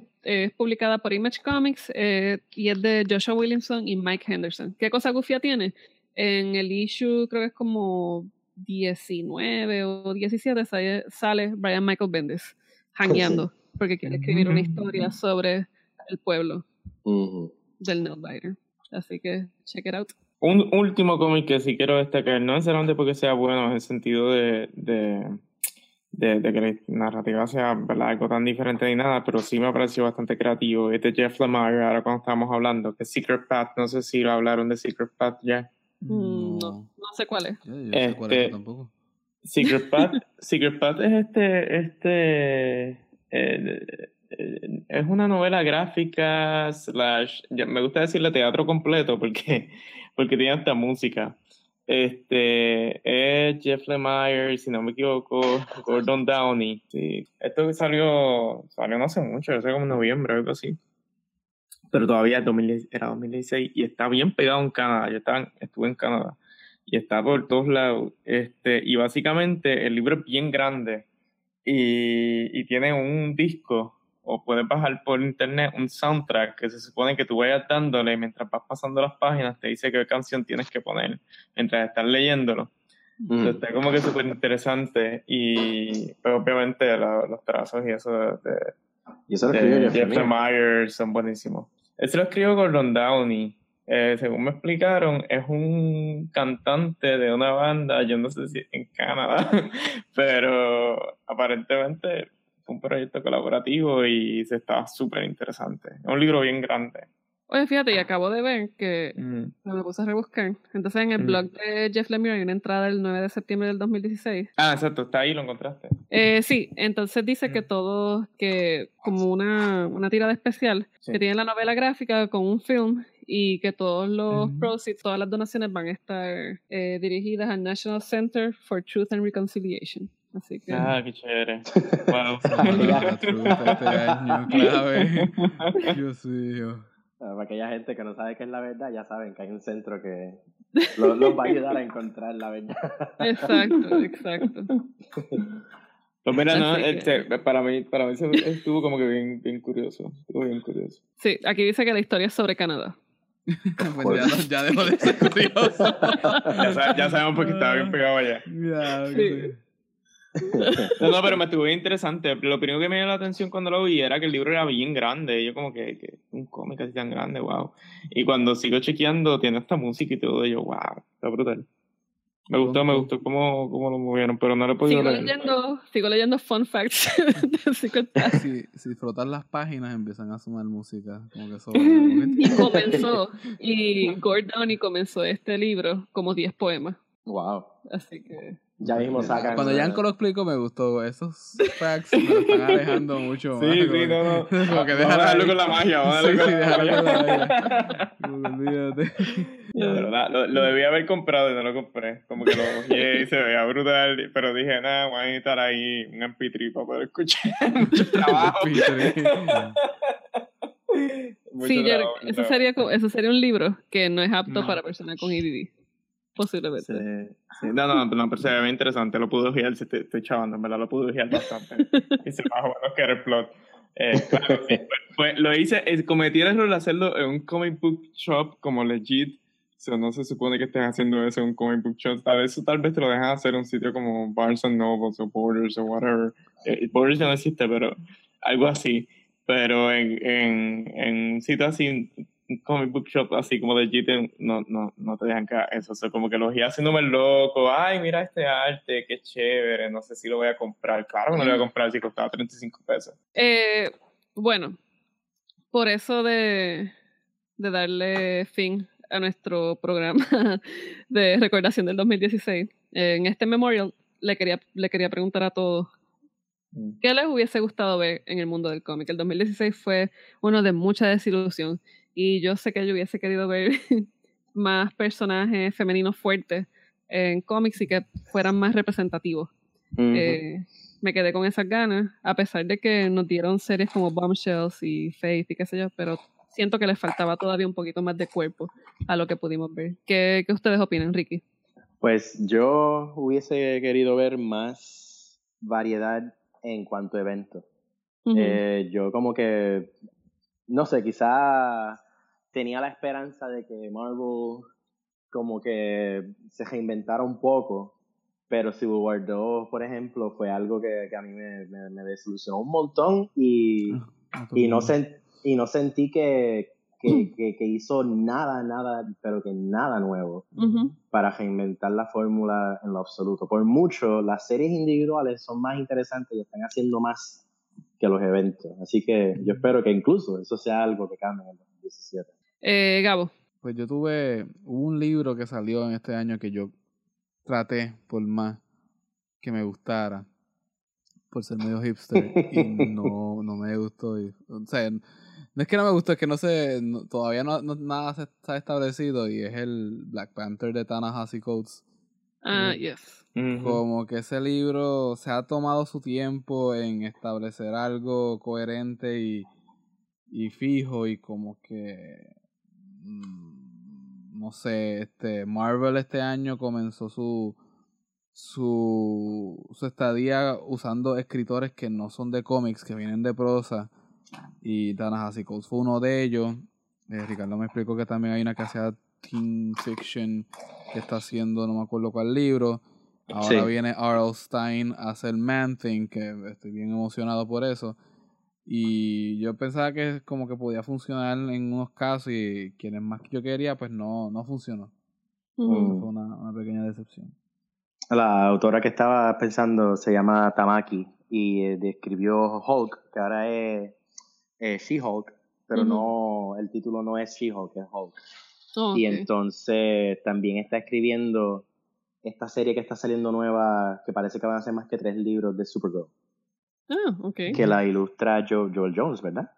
publicada por Image Comics eh, y es de Joshua Williamson y Mike Henderson. ¿Qué cosa gufia tiene? En el issue, creo que es como 19 o 17, sale, sale Brian Michael Bendis hangueando sí. porque quiere escribir una historia sobre el pueblo uh -huh. del Nailbiter. Así que, check it out. Un último cómic que sí quiero destacar, no necesariamente porque sea bueno en el sentido de, de, de, de que la narrativa sea ¿verdad? algo tan diferente ni nada, pero sí me ha parecido bastante creativo. Es de Jeff Lemire, ahora cuando estábamos hablando, que Secret Path, no sé si lo hablaron de Secret Path ya. Mm, no, no sé cuál es. Yo, yo este, sé cuál es tampoco. Secret Path, Secret Path es este, este, eh, es una novela gráfica slash, me gusta decirle teatro completo porque porque tiene hasta música. Este es Jeff Lemire, si no me equivoco, Gordon Downey. Sí. Esto salió, salió no hace mucho, hace como noviembre, algo así. Pero todavía 2000, era 2016 y está bien pegado en Canadá. Yo estaba, estuve en Canadá y está por todos lados. Este, y básicamente el libro es bien grande y, y tiene un disco o puedes bajar por internet un soundtrack que se supone que tú vayas dándole y mientras vas pasando las páginas te dice qué canción tienes que poner mientras estás leyéndolo. Mm. Entonces, está como que súper interesante y pues, obviamente la, los trazos y eso de, de, ¿Y eso lo de Jeff Myers son buenísimos. Eso lo escribió Gordon Downey. Eh, según me explicaron, es un cantante de una banda, yo no sé si en Canadá, pero aparentemente fue un proyecto colaborativo y se estaba súper interesante. Es un libro bien grande. Oye, fíjate, y acabo de ver que mm. me puse a rebuscar. Entonces, en el mm. blog de Jeff Lemire hay una entrada del 9 de septiembre del 2016. Ah, exacto, está ahí, lo encontraste. Eh, sí, entonces dice mm. que todo, que como una, una tirada especial, sí. que tiene la novela gráfica con un film y que todos los mm. proceeds, todas las donaciones van a estar eh, dirigidas al National Center for Truth and Reconciliation. Así que... Ah, qué chévere. Wow. este año, clave. Dios mío. Para aquella gente que no sabe qué es la verdad, ya saben que hay un centro que los, los va a ayudar a encontrar la verdad. Exacto, exacto. Pues mira, no, este, para mí, para mí estuvo como que bien, bien curioso. Estuvo bien curioso. Sí, aquí dice que la historia es sobre Canadá. pues ya, ya dejó de ser curioso. Ya, ya sabemos porque estaba bien pegado allá. Ya, Sí. sí. No, no, pero me estuvo bien interesante. Lo primero que me llamó la atención cuando lo vi era que el libro era bien grande. Yo como que, que un cómic así tan grande, wow. Y cuando sigo chequeando, tiene esta música y todo, y yo, wow, está brutal. Me gustó, me gustó cómo, cómo lo movieron, pero no lo he podido Sigo leer. leyendo, sigo leyendo fun facts. Si, si frotas las páginas empiezan a sonar música. Como que eso. Y comenzó, y Gordon y comenzó este libro como 10 poemas. Wow. Así que Ya mismo sacan. Cuando Yanko lo explicó me gustó. Esos facts me lo están alejando mucho Sí, más. sí, como no, no. Como que Vamos a déjalo dejarlo con la magia, vamos a Sí, dejarlo sí, con la déjalo con la magia. De verdad, lo, lo debía haber comprado y no lo compré. Como que lo ojeé y se veía brutal. Pero dije, nada, voy a necesitar ahí un MP3 para poder escuchar. Mucho trabajo. Mucho sí, trabajo, mucho eso trabajo. sería, eso sería un libro que no es apto No. para personas con EDD. Posiblemente. Sí, sí. No, no, no, pero se ve interesante. Lo pude ojear, si te estoy chavando, en verdad lo pude ojear bastante. y se más bueno que era el plot. Eh, claro, sí, fue- lo hice, es, cometí el error de hacerlo en un comic book shop como legit. O sea, no se supone que estén haciendo eso en un comic book shop. Tal vez, tal vez te lo dejan hacer en un sitio como Barnes and Nobles o Borders o whatever. Eh, Borders ya no existe, pero algo así. Pero en, en, en un sitio así, comic book shop así como legit, no, no, no te dejan haga eso. O sea, como que los guías haciéndome loco. Ay, mira este arte, qué chévere. No sé si lo voy a comprar. Claro que no lo voy a comprar si costaba 35 pesos. Eh, bueno, por eso de, de darle fin a nuestro programa de recordación del 2016, eh, en este memorial le quería, le quería preguntar a todos qué les hubiese gustado ver en el mundo del cómic. El 2016 fue uno de mucha desilusión y yo sé que yo hubiese querido ver más personajes femeninos fuertes en cómics y que fueran más representativos. Eh, me quedé con esas ganas, a pesar de que nos dieron series como Bombshells y Faith y qué sé yo, pero siento que les faltaba todavía un poquito más de cuerpo a lo que pudimos ver. ¿Qué, qué ustedes opinan, Ricky? Pues yo hubiese querido ver más variedad en cuanto a eventos. Eh, yo como que, no sé, quizá tenía la esperanza de que Marvel como que se reinventara un poco, pero Civil War 2, por ejemplo, fue algo que, que a mí me, me- me desilusionó un montón y, y, no, sen- y no sentí que, que, que- que hizo nada, nada, pero que nada nuevo para reinventar la fórmula en lo absoluto. Por mucho, las series individuales son más interesantes y están haciendo más que los eventos. Así que yo espero que incluso eso sea algo que cambie en el 2017. Eh, Gabo. Pues yo tuve un libro que salió en este año que yo traté por más que me gustara por ser medio hipster y no, no me gustó. y- o sea, no es que no me gustó, es que no sé, no- todavía no, no- nada se está establecido y es el Black Panther de Ta-Nehisi Coates. Ah, Ujú. yes. Como que ese libro se ha tomado su tiempo en establecer algo coherente y, y fijo y como que no sé, este Marvel este año comenzó su su su estadía usando escritores que no son de cómics, que vienen de prosa y Ta-Nehisi Coates fue uno de ellos. Eh, Ricardo me explicó que también hay una que hacía teen fiction que está haciendo no me acuerdo cuál libro. Ahora Sí. viene R.L. Stein a hacer Man Thing, que estoy bien emocionado por eso. Y yo pensaba que como que podía funcionar en unos casos y quienes más que yo quería, pues no, no funcionó. Eso fue una, una pequeña decepción. La autora que estaba pensando se llama Tamaki y eh, describió Hulk, que ahora es eh, She-Hulk, pero no, el título no es She-Hulk, es Hulk. Oh, Y entonces también está escribiendo esta serie que está saliendo nueva, que parece que van a ser más que tres libros de Supergirl, Ah, ok. que la ilustra Jo- Joel Jones, ¿verdad?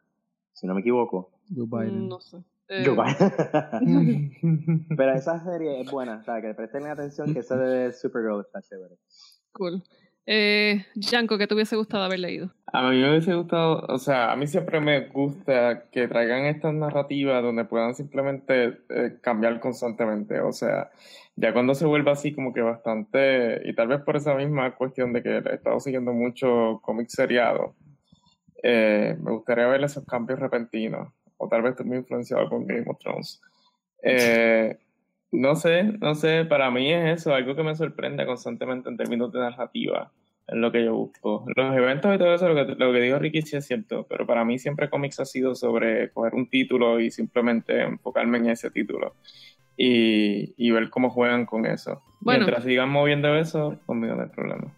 Si no me equivoco. Joe Biden. No sé. Eh, Joe Biden. Pero esa serie es buena, o sea, que presten atención que esa de Supergirl está chévere. Cool. Eh, Yanko, ¿qué te hubiese gustado haber leído? A mí me hubiese gustado, o sea, a mí siempre me gusta que traigan estas narrativas donde puedan simplemente eh, cambiar constantemente, o sea, ya cuando se vuelva así como que bastante, y tal vez por esa misma cuestión de que he estado siguiendo mucho cómics seriados, eh, me gustaría ver esos cambios repentinos, o tal vez estoy muy influenciado con Game of Thrones, Eh, no sé, no sé, para mí es eso, algo que me sorprende constantemente en términos de narrativa, es lo que yo busco. Los eventos y todo eso, lo que, lo que dijo Ricky sí es cierto, pero para mí siempre cómics ha sido sobre coger un título y simplemente enfocarme en ese título y, y ver cómo juegan con eso. Mientras sigan moviendo eso, conmigo no hay problema.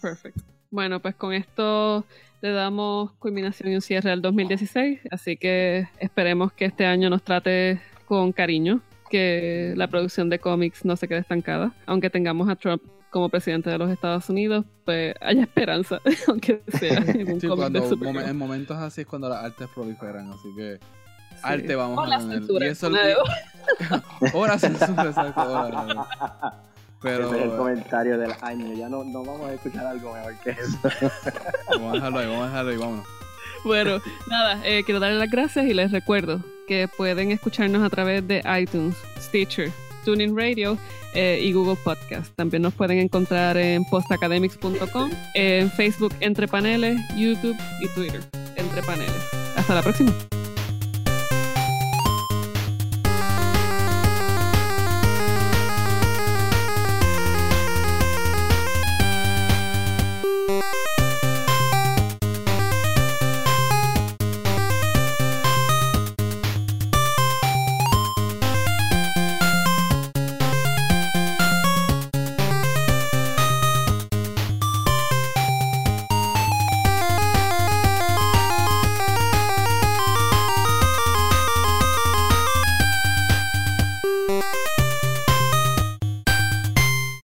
Perfecto. Bueno, pues con esto le damos culminación y un cierre al 2016, así que esperemos que este año nos trate con cariño, que la producción de cómics no se quede estancada, aunque tengamos a Trump como presidente de los Estados Unidos, pues haya esperanza, aunque sea en un cómic En momentos así es cuando las artes proliferan, así que arte vamos a tener. Y eso Ahora censura, exacto. Pero... Ese es el comentario del año. Ya no, no vamos a escuchar algo mejor que eso. vamos a dejarlo ahí, vamos a dejarlo ahí, vámonos. Bueno, nada, eh, quiero darles las gracias y les recuerdo que pueden escucarnos a través de iTunes, Stitcher, TuneIn Radio eh, y Google Podcast. También nos pueden encontrar en postacademics.com, en Facebook Entre Paneles, YouTube y Twitter Entre Paneles. Hasta la próxima.